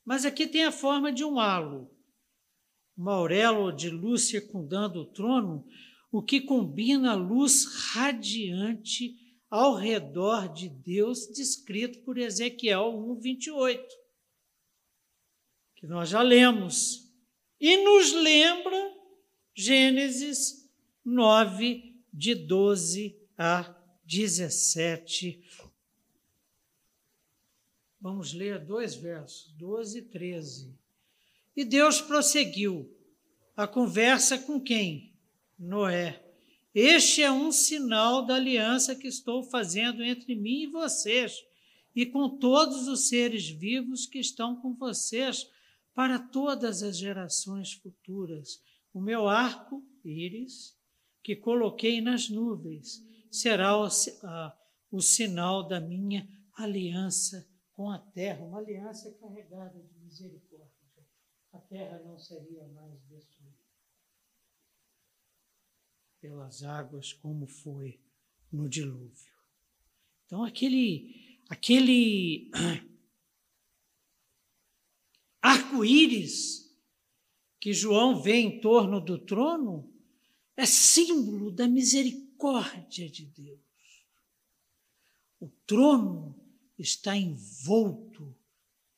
Mas aqui tem a forma de um halo, uma auréola de luz circundando o trono, o que combina a luz radiante ao redor de Deus, descrito por Ezequiel 1, 28 que nós já lemos, e nos lembra Gênesis 9, de 12 a 17. Vamos ler dois versos, 12 e 13. E Deus prosseguiu a conversa com quem? Noé. Este é um sinal da aliança que estou fazendo entre mim e vocês e com todos os seres vivos que estão com vocês para todas as gerações futuras. O meu arco íris, que coloquei nas nuvens, será o, a, o sinal da minha aliança com a terra, uma aliança carregada de misericórdia. A terra não seria mais destruída pelas águas como foi no dilúvio. Então aquele aquele arco-íris que João vê em torno do trono é símbolo da misericórdia de Deus. O trono está envolto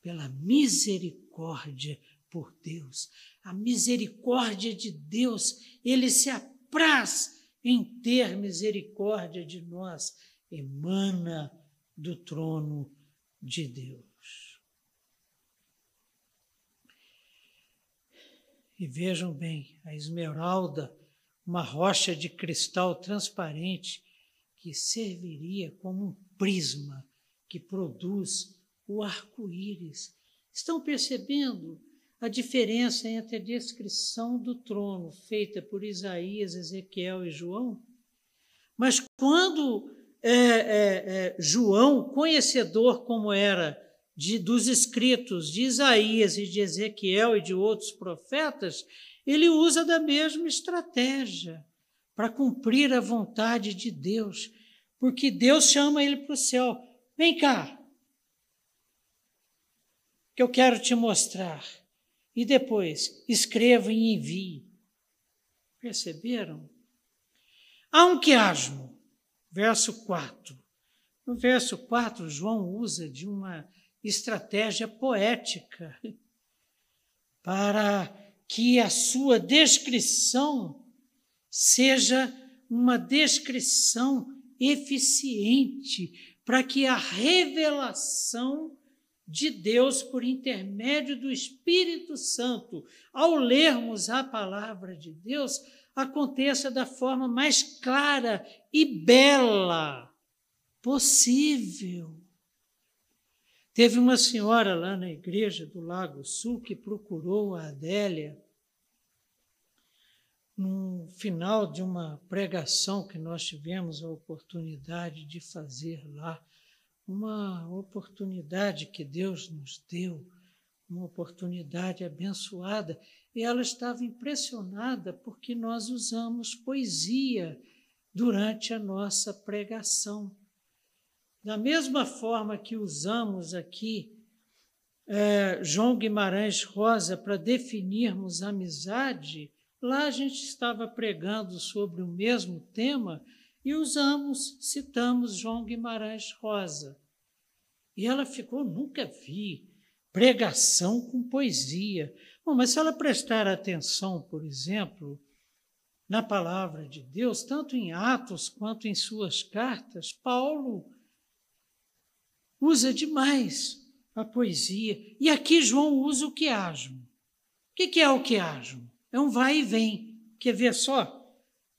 pela misericórdia por Deus. A misericórdia de Deus, ele se apraz em ter misericórdia de nós, emana do trono de Deus. E vejam bem, a esmeralda, uma rocha de cristal transparente que serviria como um prisma que produz o arco-íris. Estão percebendo a diferença entre a descrição do trono feita por Isaías, Ezequiel e João? Mas quando é, é, é, João, conhecedor como era de, dos escritos de Isaías e de Ezequiel e de outros profetas, ele usa da mesma estratégia para cumprir a vontade de Deus, porque Deus chama ele para o céu. Vem cá, que eu quero te mostrar. E depois, escreva e envie. Perceberam? Há um quiasmo, verso 4. No verso 4, João usa de uma estratégia poética para que a sua descrição seja uma descrição eficiente, para que a revelação de Deus por intermédio do Espírito Santo, ao lermos a palavra de Deus, aconteça da forma mais clara e bela possível. Teve uma senhora lá na igreja do Lago Sul que procurou a Adélia no final de uma pregação que nós tivemos a oportunidade de fazer lá, uma oportunidade que Deus nos deu, uma oportunidade abençoada, e ela estava impressionada porque nós usamos poesia durante a nossa pregação. Da mesma forma que usamos aqui é, João Guimarães Rosa para definirmos amizade, lá a gente estava pregando sobre o mesmo tema e usamos, citamos João Guimarães Rosa. E ela ficou, nunca vi pregação com poesia. Bom, mas se ela prestar atenção, por exemplo, na palavra de Deus, tanto em Atos quanto em suas cartas, Paulo usa demais a poesia. E aqui João usa o quiasmo. O que é o quiasmo? É um vai e vem. Quer ver só?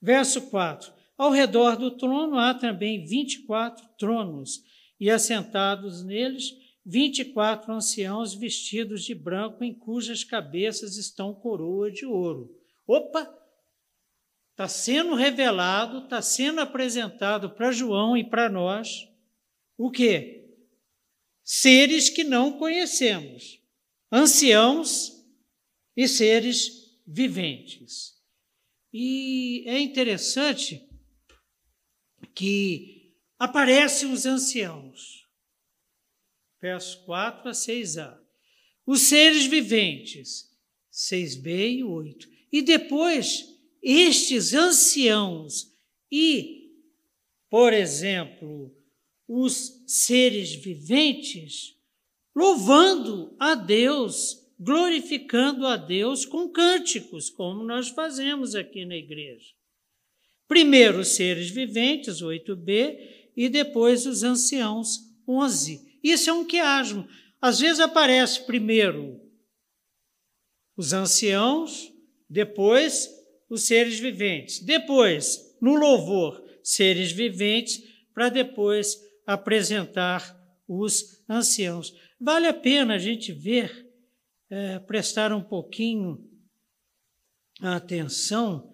Verso 4. Ao redor do trono há também 24 tronos, e assentados neles 24 anciãos vestidos de branco, em cujas cabeças estão coroa de ouro. Opa! Está sendo revelado, está sendo apresentado para João e para nós o quê? Seres que não conhecemos, anciãos e seres viventes. E é interessante que aparecem os anciãos, versos 4 a 6a, os seres viventes, 6b e 8. E depois, estes anciãos e, por exemplo, os seres viventes, louvando a Deus, glorificando a Deus com cânticos, como nós fazemos aqui na igreja. Primeiro os seres viventes, 8b, e depois os anciãos, 11. Isso é um quiasmo. Às vezes aparece primeiro os anciãos, depois os seres viventes, depois, no louvor, seres viventes, para depois apresentar os anciãos. Vale a pena a gente ver, é, prestar um pouquinho atenção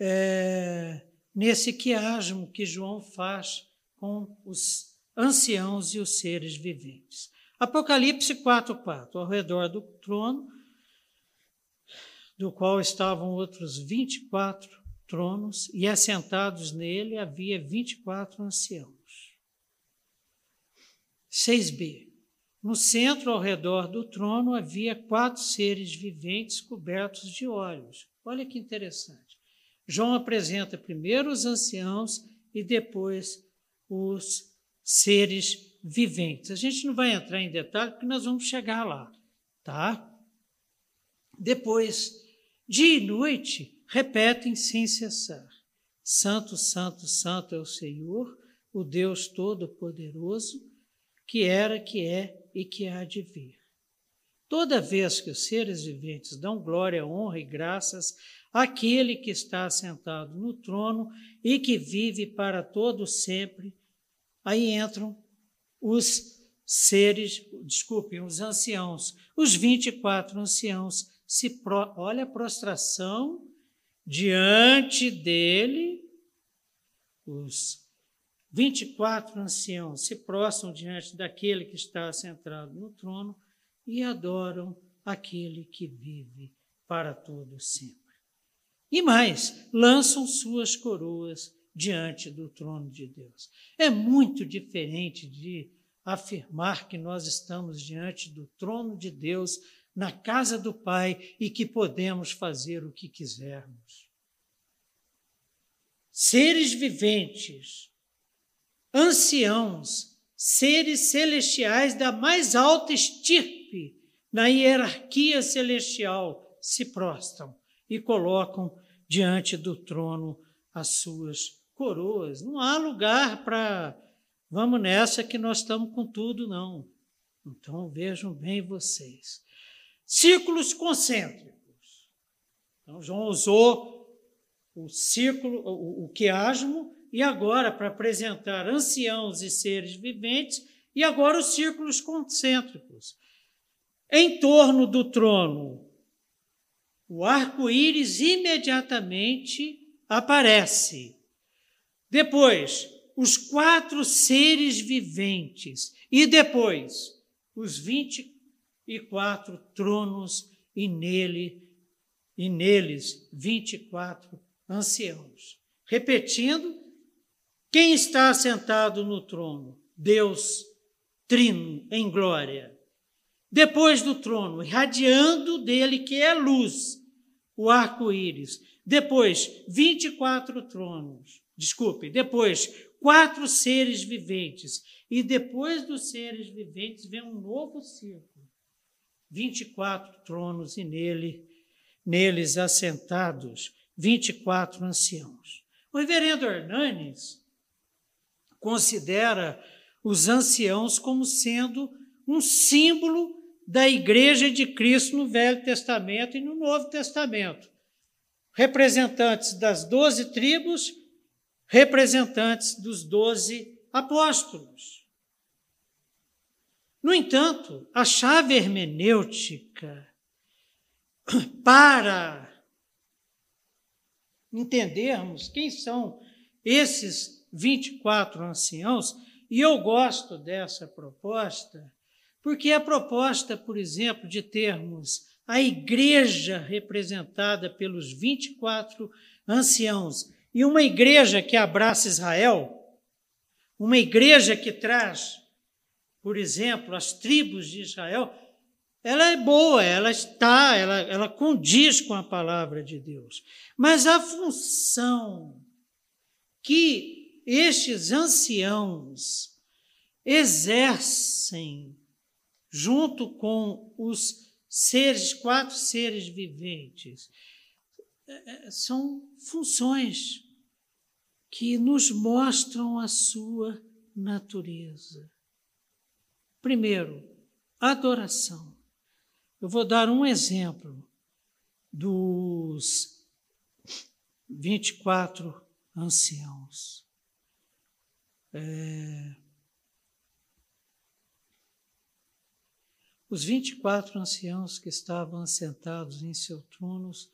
é, nesse quiasmo que João faz com os anciãos e os seres viventes. Apocalipse 4,4. Ao redor do trono, do qual estavam outros 24 tronos, e assentados nele havia 24 anciãos. 6b. No centro, ao redor do trono, havia quatro seres viventes cobertos de olhos. Olha que interessante. João apresenta primeiro os anciãos e depois os seres viventes. A gente não vai entrar em detalhe porque nós vamos chegar lá, tá? Depois, dia e noite, repetem sem cessar: Santo, Santo, Santo é o Senhor, o Deus Todo-Poderoso, que era, que é e que há de vir. Toda vez que os seres viventes dão glória, honra e graças àquele que está assentado no trono e que vive para todo sempre, aí entram os seres, desculpem, os anciãos, os 24 anciãos, se pro, olha a prostração diante dele, os 24 anciãos se prostram diante daquele que está assentado no trono e adoram aquele que vive para todo sempre. E mais, lançam suas coroas diante do trono de Deus. É muito diferente de afirmar que nós estamos diante do trono de Deus, na casa do Pai e que podemos fazer o que quisermos. Seres viventes, anciãos, seres celestiais da mais alta estirpe na hierarquia celestial se prostram e colocam diante do trono as suas coroas. Não há lugar para vamos nessa que nós estamos com tudo, não. Então vejam bem vocês. Círculos concêntricos. Então, João usou o círculo, o, o quiasmo, e agora, para apresentar anciãos e seres viventes, e agora os círculos concêntricos. Em torno do trono, o arco-íris imediatamente aparece. Depois, os quatro seres viventes. E depois, os vinte e quatro tronos e nele e neles vinte e quatro anciãos. Repetindo, quem está sentado no trono? Deus trino em glória. Depois do trono, irradiando dele que é luz, o arco-íris. Depois, 24 tronos. Desculpe, depois, quatro seres viventes. E depois dos seres viventes vem um novo círculo. 24 tronos e nele, neles assentados 24 anciãos. O reverendo Hernanes considera os anciãos como sendo um símbolo da Igreja de Cristo no Velho Testamento e no Novo Testamento. Representantes das doze tribos, representantes dos doze apóstolos. No entanto, a chave hermenêutica para entendermos quem são esses 24 anciãos, e eu gosto dessa proposta, porque a proposta, por exemplo, de termos a igreja representada pelos 24 anciãos e uma igreja que abraça Israel, uma igreja que traz, por exemplo, as tribos de Israel, ela é boa, ela está, ela, ela condiz com a palavra de Deus. Mas a função que estes anciãos exercem junto com os seres, quatro seres viventes, é, é, são funções que nos mostram a sua natureza. Primeiro, adoração. Eu vou dar um exemplo dos 24 anciãos. É... Os 24 anciãos que estavam assentados em seus tronos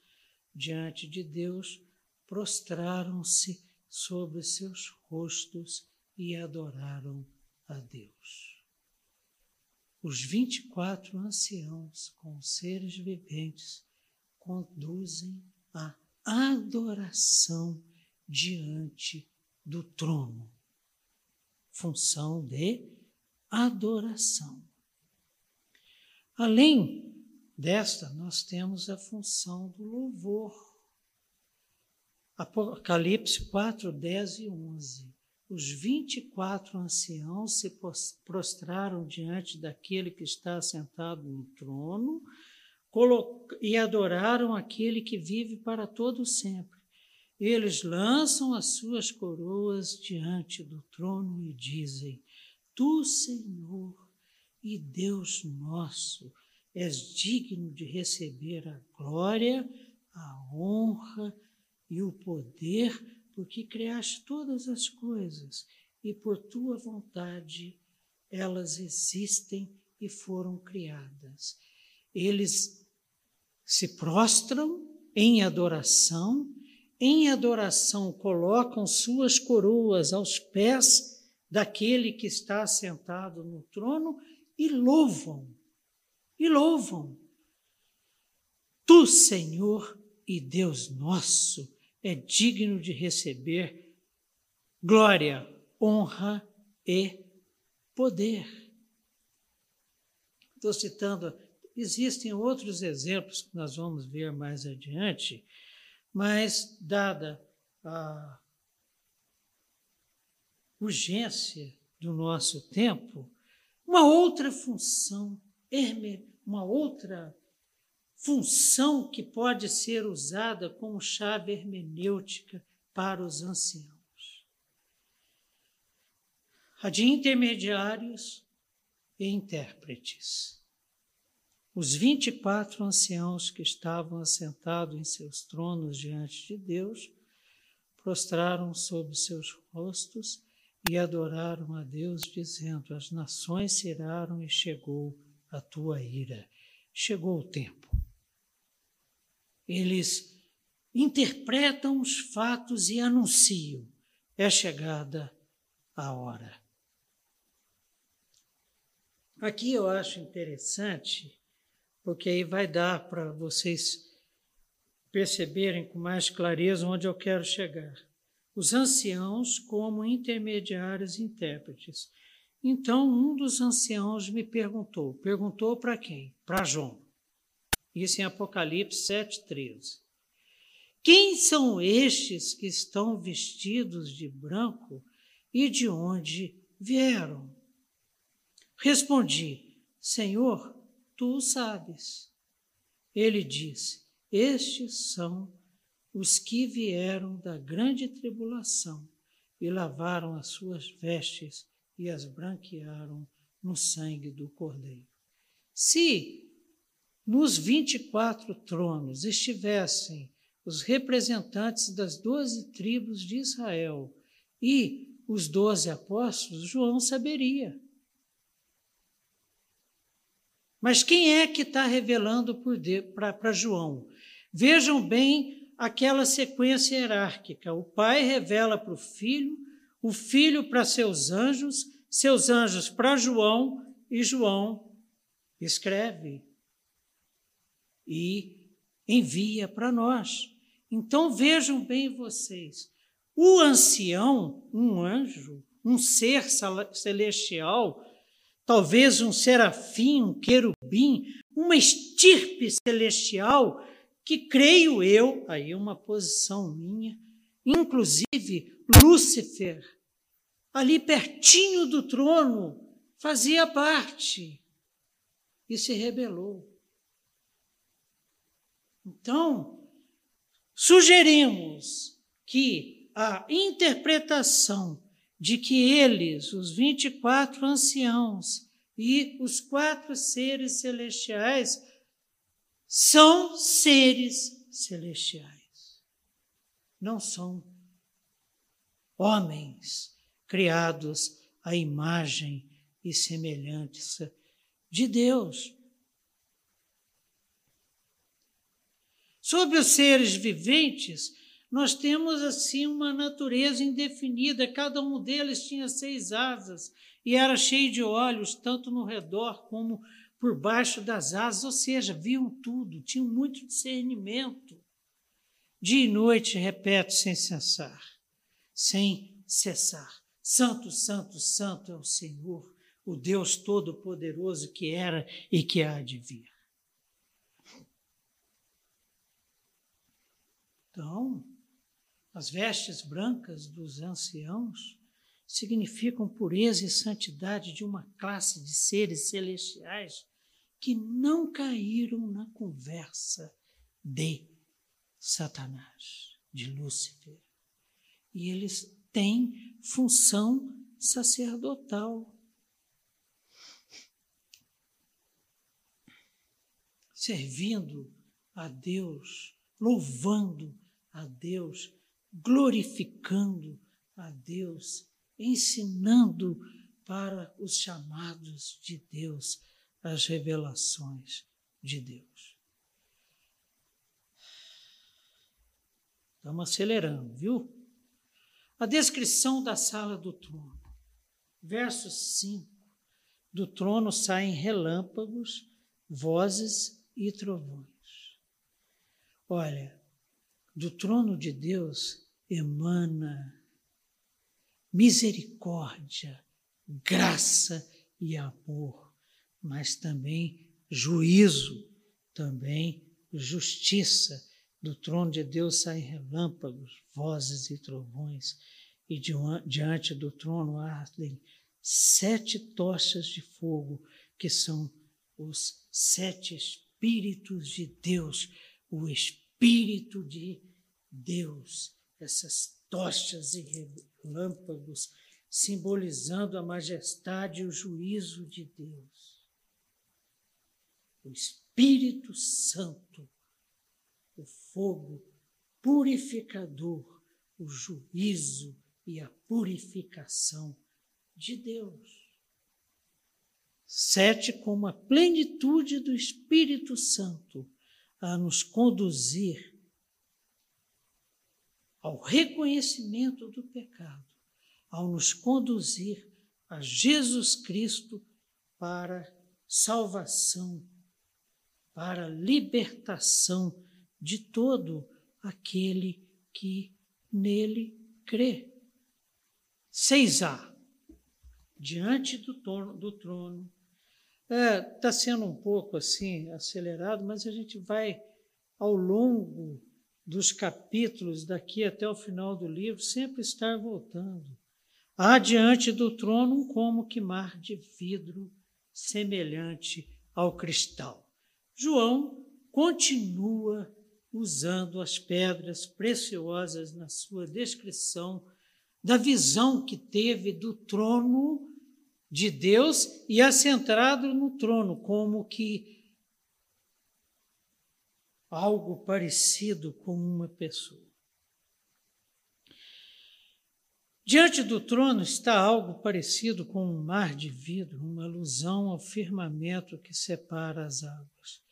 diante de Deus prostraram-se sobre seus rostos e adoraram a Deus os 24 anciãos com seres viventes conduzem a adoração diante do trono. Função de adoração. Além desta, nós temos a função do louvor. Apocalipse 4, 10 e 11 os vinte e quatro anciãos se prostraram diante daquele que está sentado no trono e adoraram aquele que vive para todo sempre. Eles lançam as suas coroas diante do trono e dizem: Tu, Senhor e Deus nosso, és digno de receber a glória, a honra e o poder porque criaste todas as coisas e por tua vontade elas existem e foram criadas. Eles se prostram em adoração, em adoração colocam suas coroas aos pés daquele que está sentado no trono e louvam, e louvam. Tu, Senhor e Deus nosso, é digno de receber glória, honra e poder. Estou citando, existem outros exemplos que nós vamos ver mais adiante, mas, dada a urgência do nosso tempo, uma outra função, uma outra função que pode ser usada como chave hermenêutica para os anciãos. A de intermediários e intérpretes. Os 24 anciãos que estavam assentados em seus tronos diante de Deus prostraram sobre seus rostos e adoraram a Deus, dizendo: As nações se iraram e chegou a tua ira. Chegou o tempo eles interpretam os fatos e anunciam: é chegada a hora. Aqui eu acho interessante, porque aí vai dar para vocês perceberem com mais clareza onde eu quero chegar. Os anciãos como intermediários e intérpretes. Então, um dos anciãos me perguntou: perguntou para quem? Para João. Isso em Apocalipse 7,13. Quem são estes que estão vestidos de branco e de onde vieram? Respondi: Senhor, tu sabes. Ele disse: Estes são os que vieram da grande tribulação e lavaram as suas vestes e as branquearam no sangue do Cordeiro. Se nos 24 tronos estivessem os representantes das doze tribos de Israel e os doze apóstolos, João saberia. Mas quem é que está revelando para João? Vejam bem aquela sequência hierárquica. O pai revela para o filho, o filho para seus anjos, seus anjos para João e João escreve e envia para nós. Então vejam bem vocês: o ancião, um anjo, um ser celestial, talvez um serafim, um querubim, uma estirpe celestial, que creio eu, aí uma posição minha, inclusive Lúcifer, ali pertinho do trono, fazia parte e se rebelou. Então, sugerimos que a interpretação de que eles, os 24 anciãos, E os quatro seres celestiais são seres celestiais. Não são homens criados à imagem e semelhança de Deus. Sobre os seres viventes, nós temos assim uma natureza indefinida, cada um deles tinha seis asas e era cheio de olhos, tanto no redor como por baixo das asas, ou seja, viam tudo, tinham muito discernimento. Dia e noite repete sem cessar, sem cessar. Santo, santo, santo é o Senhor, o Deus Todo-Poderoso que era e que há de vir. Então, as vestes brancas dos anciãos significam pureza e santidade de uma classe de seres celestiais que não caíram na conversa de Satanás, de Lúcifer. E eles têm função sacerdotal. Servindo a Deus, louvando a Deus, glorificando a Deus, ensinando para os chamados de Deus as revelações de Deus. Estamos acelerando, viu? A descrição da sala do trono. Verso 5. Do trono saem relâmpagos, vozes e trovões. Olha, do trono de Deus emana misericórdia, graça e amor, mas também juízo, também justiça. Do trono de Deus saem relâmpagos, vozes e trovões, e diante do trono ardem sete tochas de fogo, que são os sete Espíritos de Deus, o Espírito de Deus, essas tochas e relâmpagos, simbolizando a majestade e o juízo de Deus. O Espírito Santo, o fogo purificador, o juízo e a purificação de Deus. Sete, como a plenitude do Espírito Santo a nos conduzir ao reconhecimento do pecado, ao nos conduzir a Jesus Cristo para salvação, para libertação de todo aquele que nele crê. 6a. Diante do trono, do trono Está é, tá sendo um pouco assim acelerado, mas a gente vai ao longo dos capítulos daqui até o final do livro sempre estar voltando. Há diante do trono um como que mar de vidro semelhante ao cristal. João continua usando as pedras preciosas na sua descrição da visão que teve do trono de Deus e assentado no trono, como que algo parecido com uma pessoa. Diante do trono está algo parecido com um mar de vidro, uma alusão ao firmamento que separa as águas.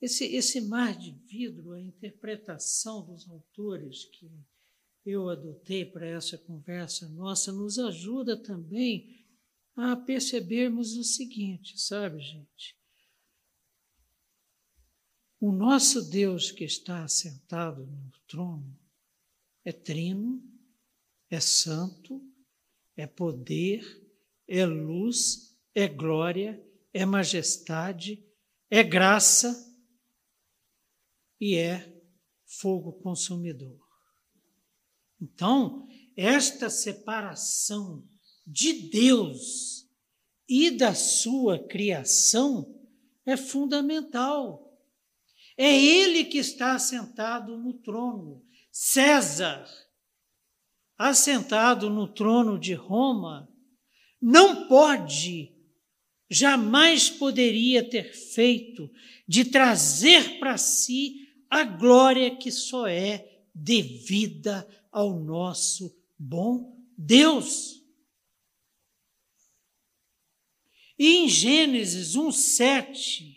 Esse, esse mar de vidro, a interpretação dos autores que eu adotei para essa conversa nossa, nos ajuda também a percebermos o seguinte, sabe, gente? O nosso Deus que está assentado no trono é trino, é santo, é poder, é luz, é glória, é majestade, é graça e é fogo consumidor. Então, esta separação de Deus e da sua criação é fundamental. É ele que está assentado no trono. César, assentado no trono de Roma, não pode jamais poderia ter feito de trazer para si a glória que só é devida ao nosso bom Deus. E em Gênesis 1:7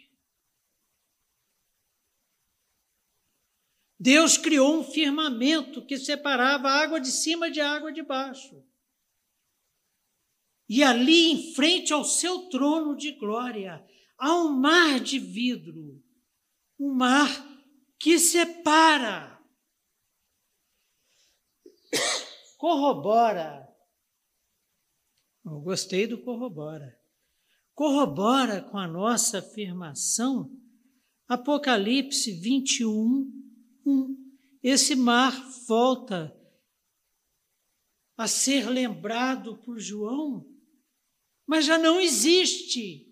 Deus criou um firmamento que separava a água de cima de água de baixo. E ali, em frente ao seu trono de glória, há um mar de vidro, um mar que separa, corrobora. Eu gostei do corrobora. Corrobora com a nossa afirmação, Apocalipse 21, 1. Esse mar volta a ser lembrado por João mas já não existe.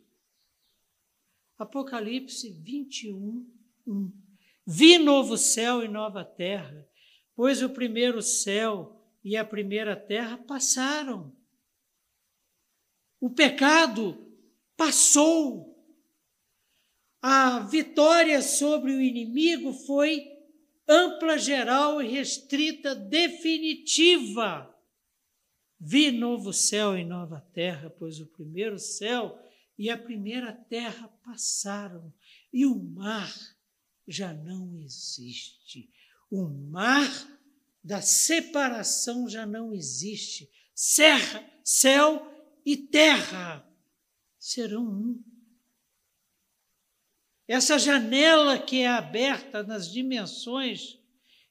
Apocalipse 21, 1. Vi novo céu e nova terra, pois o primeiro céu e a primeira terra passaram. O pecado passou. A vitória sobre o inimigo foi ampla, geral e restrita, definitiva. Vi novo céu e nova terra, pois o primeiro céu e a primeira terra passaram, e o mar já não existe. O mar da separação já não existe. Serra, céu e terra serão um. Essa janela que é aberta nas dimensões,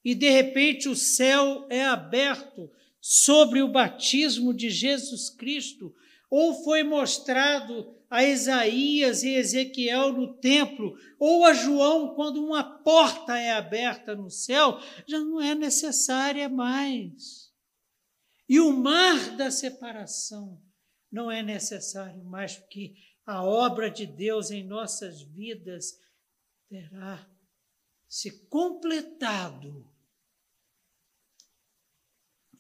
e de repente o céu é aberto sobre o batismo de Jesus Cristo, ou foi mostrado a Isaías e Ezequiel no templo, ou a João quando uma porta é aberta no céu, já não é necessária mais. E o mar da separação não é necessário mais, porque a obra de Deus em nossas vidas terá se completado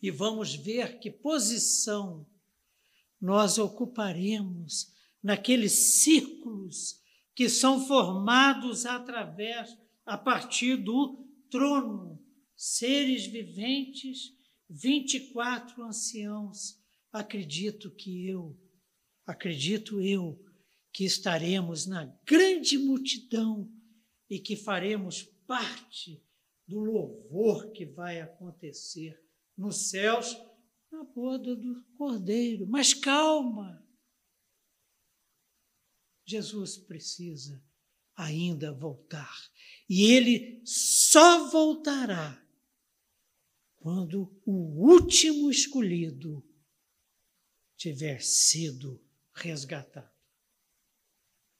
e vamos ver que posição nós ocuparemos naqueles círculos que são formados através, a partir do trono, seres viventes, 24 anciãos. Acredito que eu, acredito eu, que estaremos na grande multidão e que faremos parte do louvor que vai acontecer nos céus na boda do cordeiro. Mas calma! Jesus precisa ainda voltar. E ele só voltará quando o último escolhido tiver sido resgatado.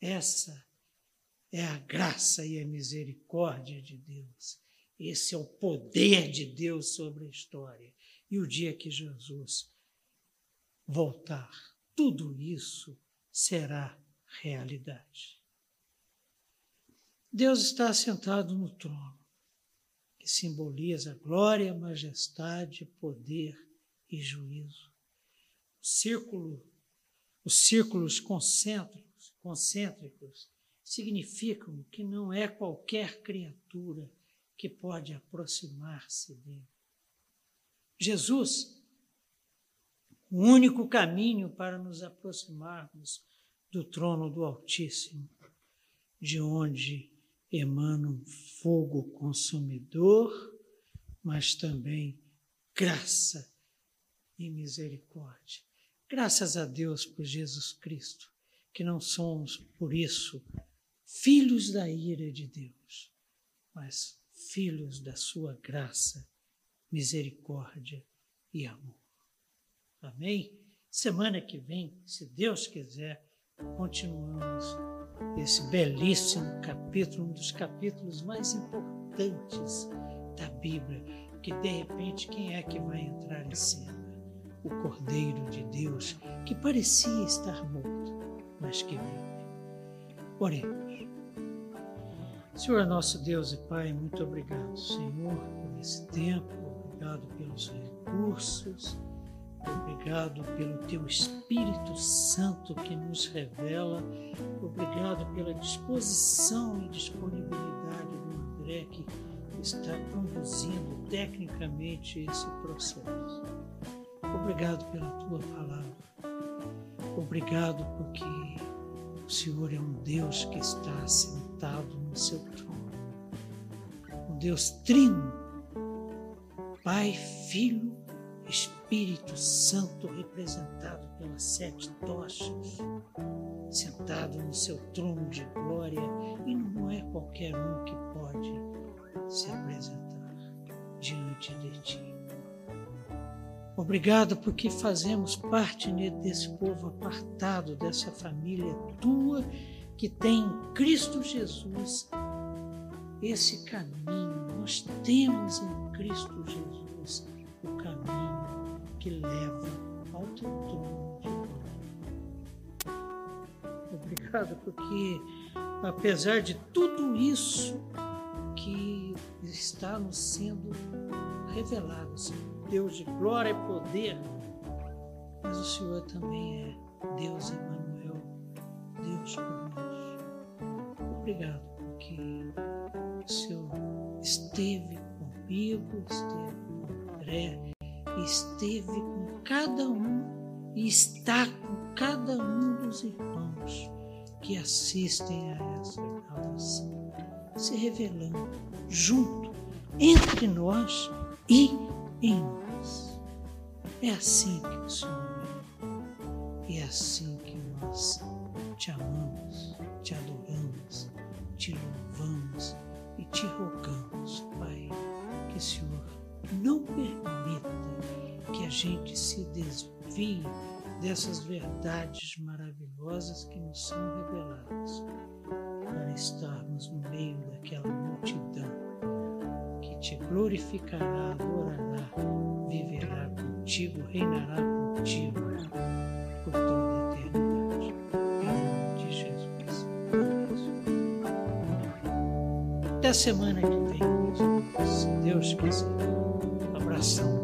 Essa é a graça e a misericórdia de Deus. Esse é o poder de Deus sobre a história. E o dia que Jesus voltar, tudo isso será realidade. Deus está sentado no trono, que simboliza glória, majestade, poder e juízo. O círculo, os círculos concêntricos, concêntricos significam que não é qualquer criatura que pode aproximar-se dele. Jesus, o único caminho para nos aproximarmos do trono do Altíssimo, de onde emana um fogo consumidor, mas também graça e misericórdia. Graças a Deus por Jesus Cristo, que não somos, por isso, filhos da ira de Deus, mas filhos da sua graça, misericórdia e amor. Amém? Semana que vem, se Deus quiser, continuamos esse belíssimo capítulo, um dos capítulos mais importantes da Bíblia, que de repente quem é que vai entrar em cena? O Cordeiro de Deus, que parecia estar morto, mas que vive. Oremos. Senhor nosso Deus e Pai, muito obrigado, Senhor, por esse tempo, obrigado pelos recursos, Obrigado pelo teu Espírito Santo que nos revela. Obrigado pela disposição e disponibilidade do André que está conduzindo tecnicamente esse processo. Obrigado pela tua palavra. Obrigado porque o Senhor é um Deus que está sentado no seu trono. Um Deus trino, Pai, Filho, Espírito Santo representado pelas sete tochas, sentado no seu trono de glória, e não é qualquer um que pode se apresentar diante de ti. Obrigado porque fazemos parte desse povo apartado, dessa família tua que tem em Cristo Jesus esse caminho. Nós temos em Cristo Jesus o caminho que leva ao teu trono de glória. Obrigado porque, apesar de tudo isso que está nos sendo revelado, Senhor, Deus de glória e poder, mas o Senhor também é Deus Emmanuel, Deus conosco. Obrigado porque o Senhor esteve comigo, esteve com André, esteve com cada um e está com cada um dos irmãos que assistem a essa gravação, se revelando junto entre nós e em nós. É assim que o Senhor é. É assim que nós te amamos, te adoramos, te louvamos e te rogamos, Pai, que o Senhor não permita que a gente se desvie dessas verdades maravilhosas que nos são reveladas, para estarmos no meio daquela multidão te glorificará, adorará, viverá contigo, reinará contigo por toda a eternidade. Em nome de Jesus. Até semana que vem, se Deus quiser. Um abração.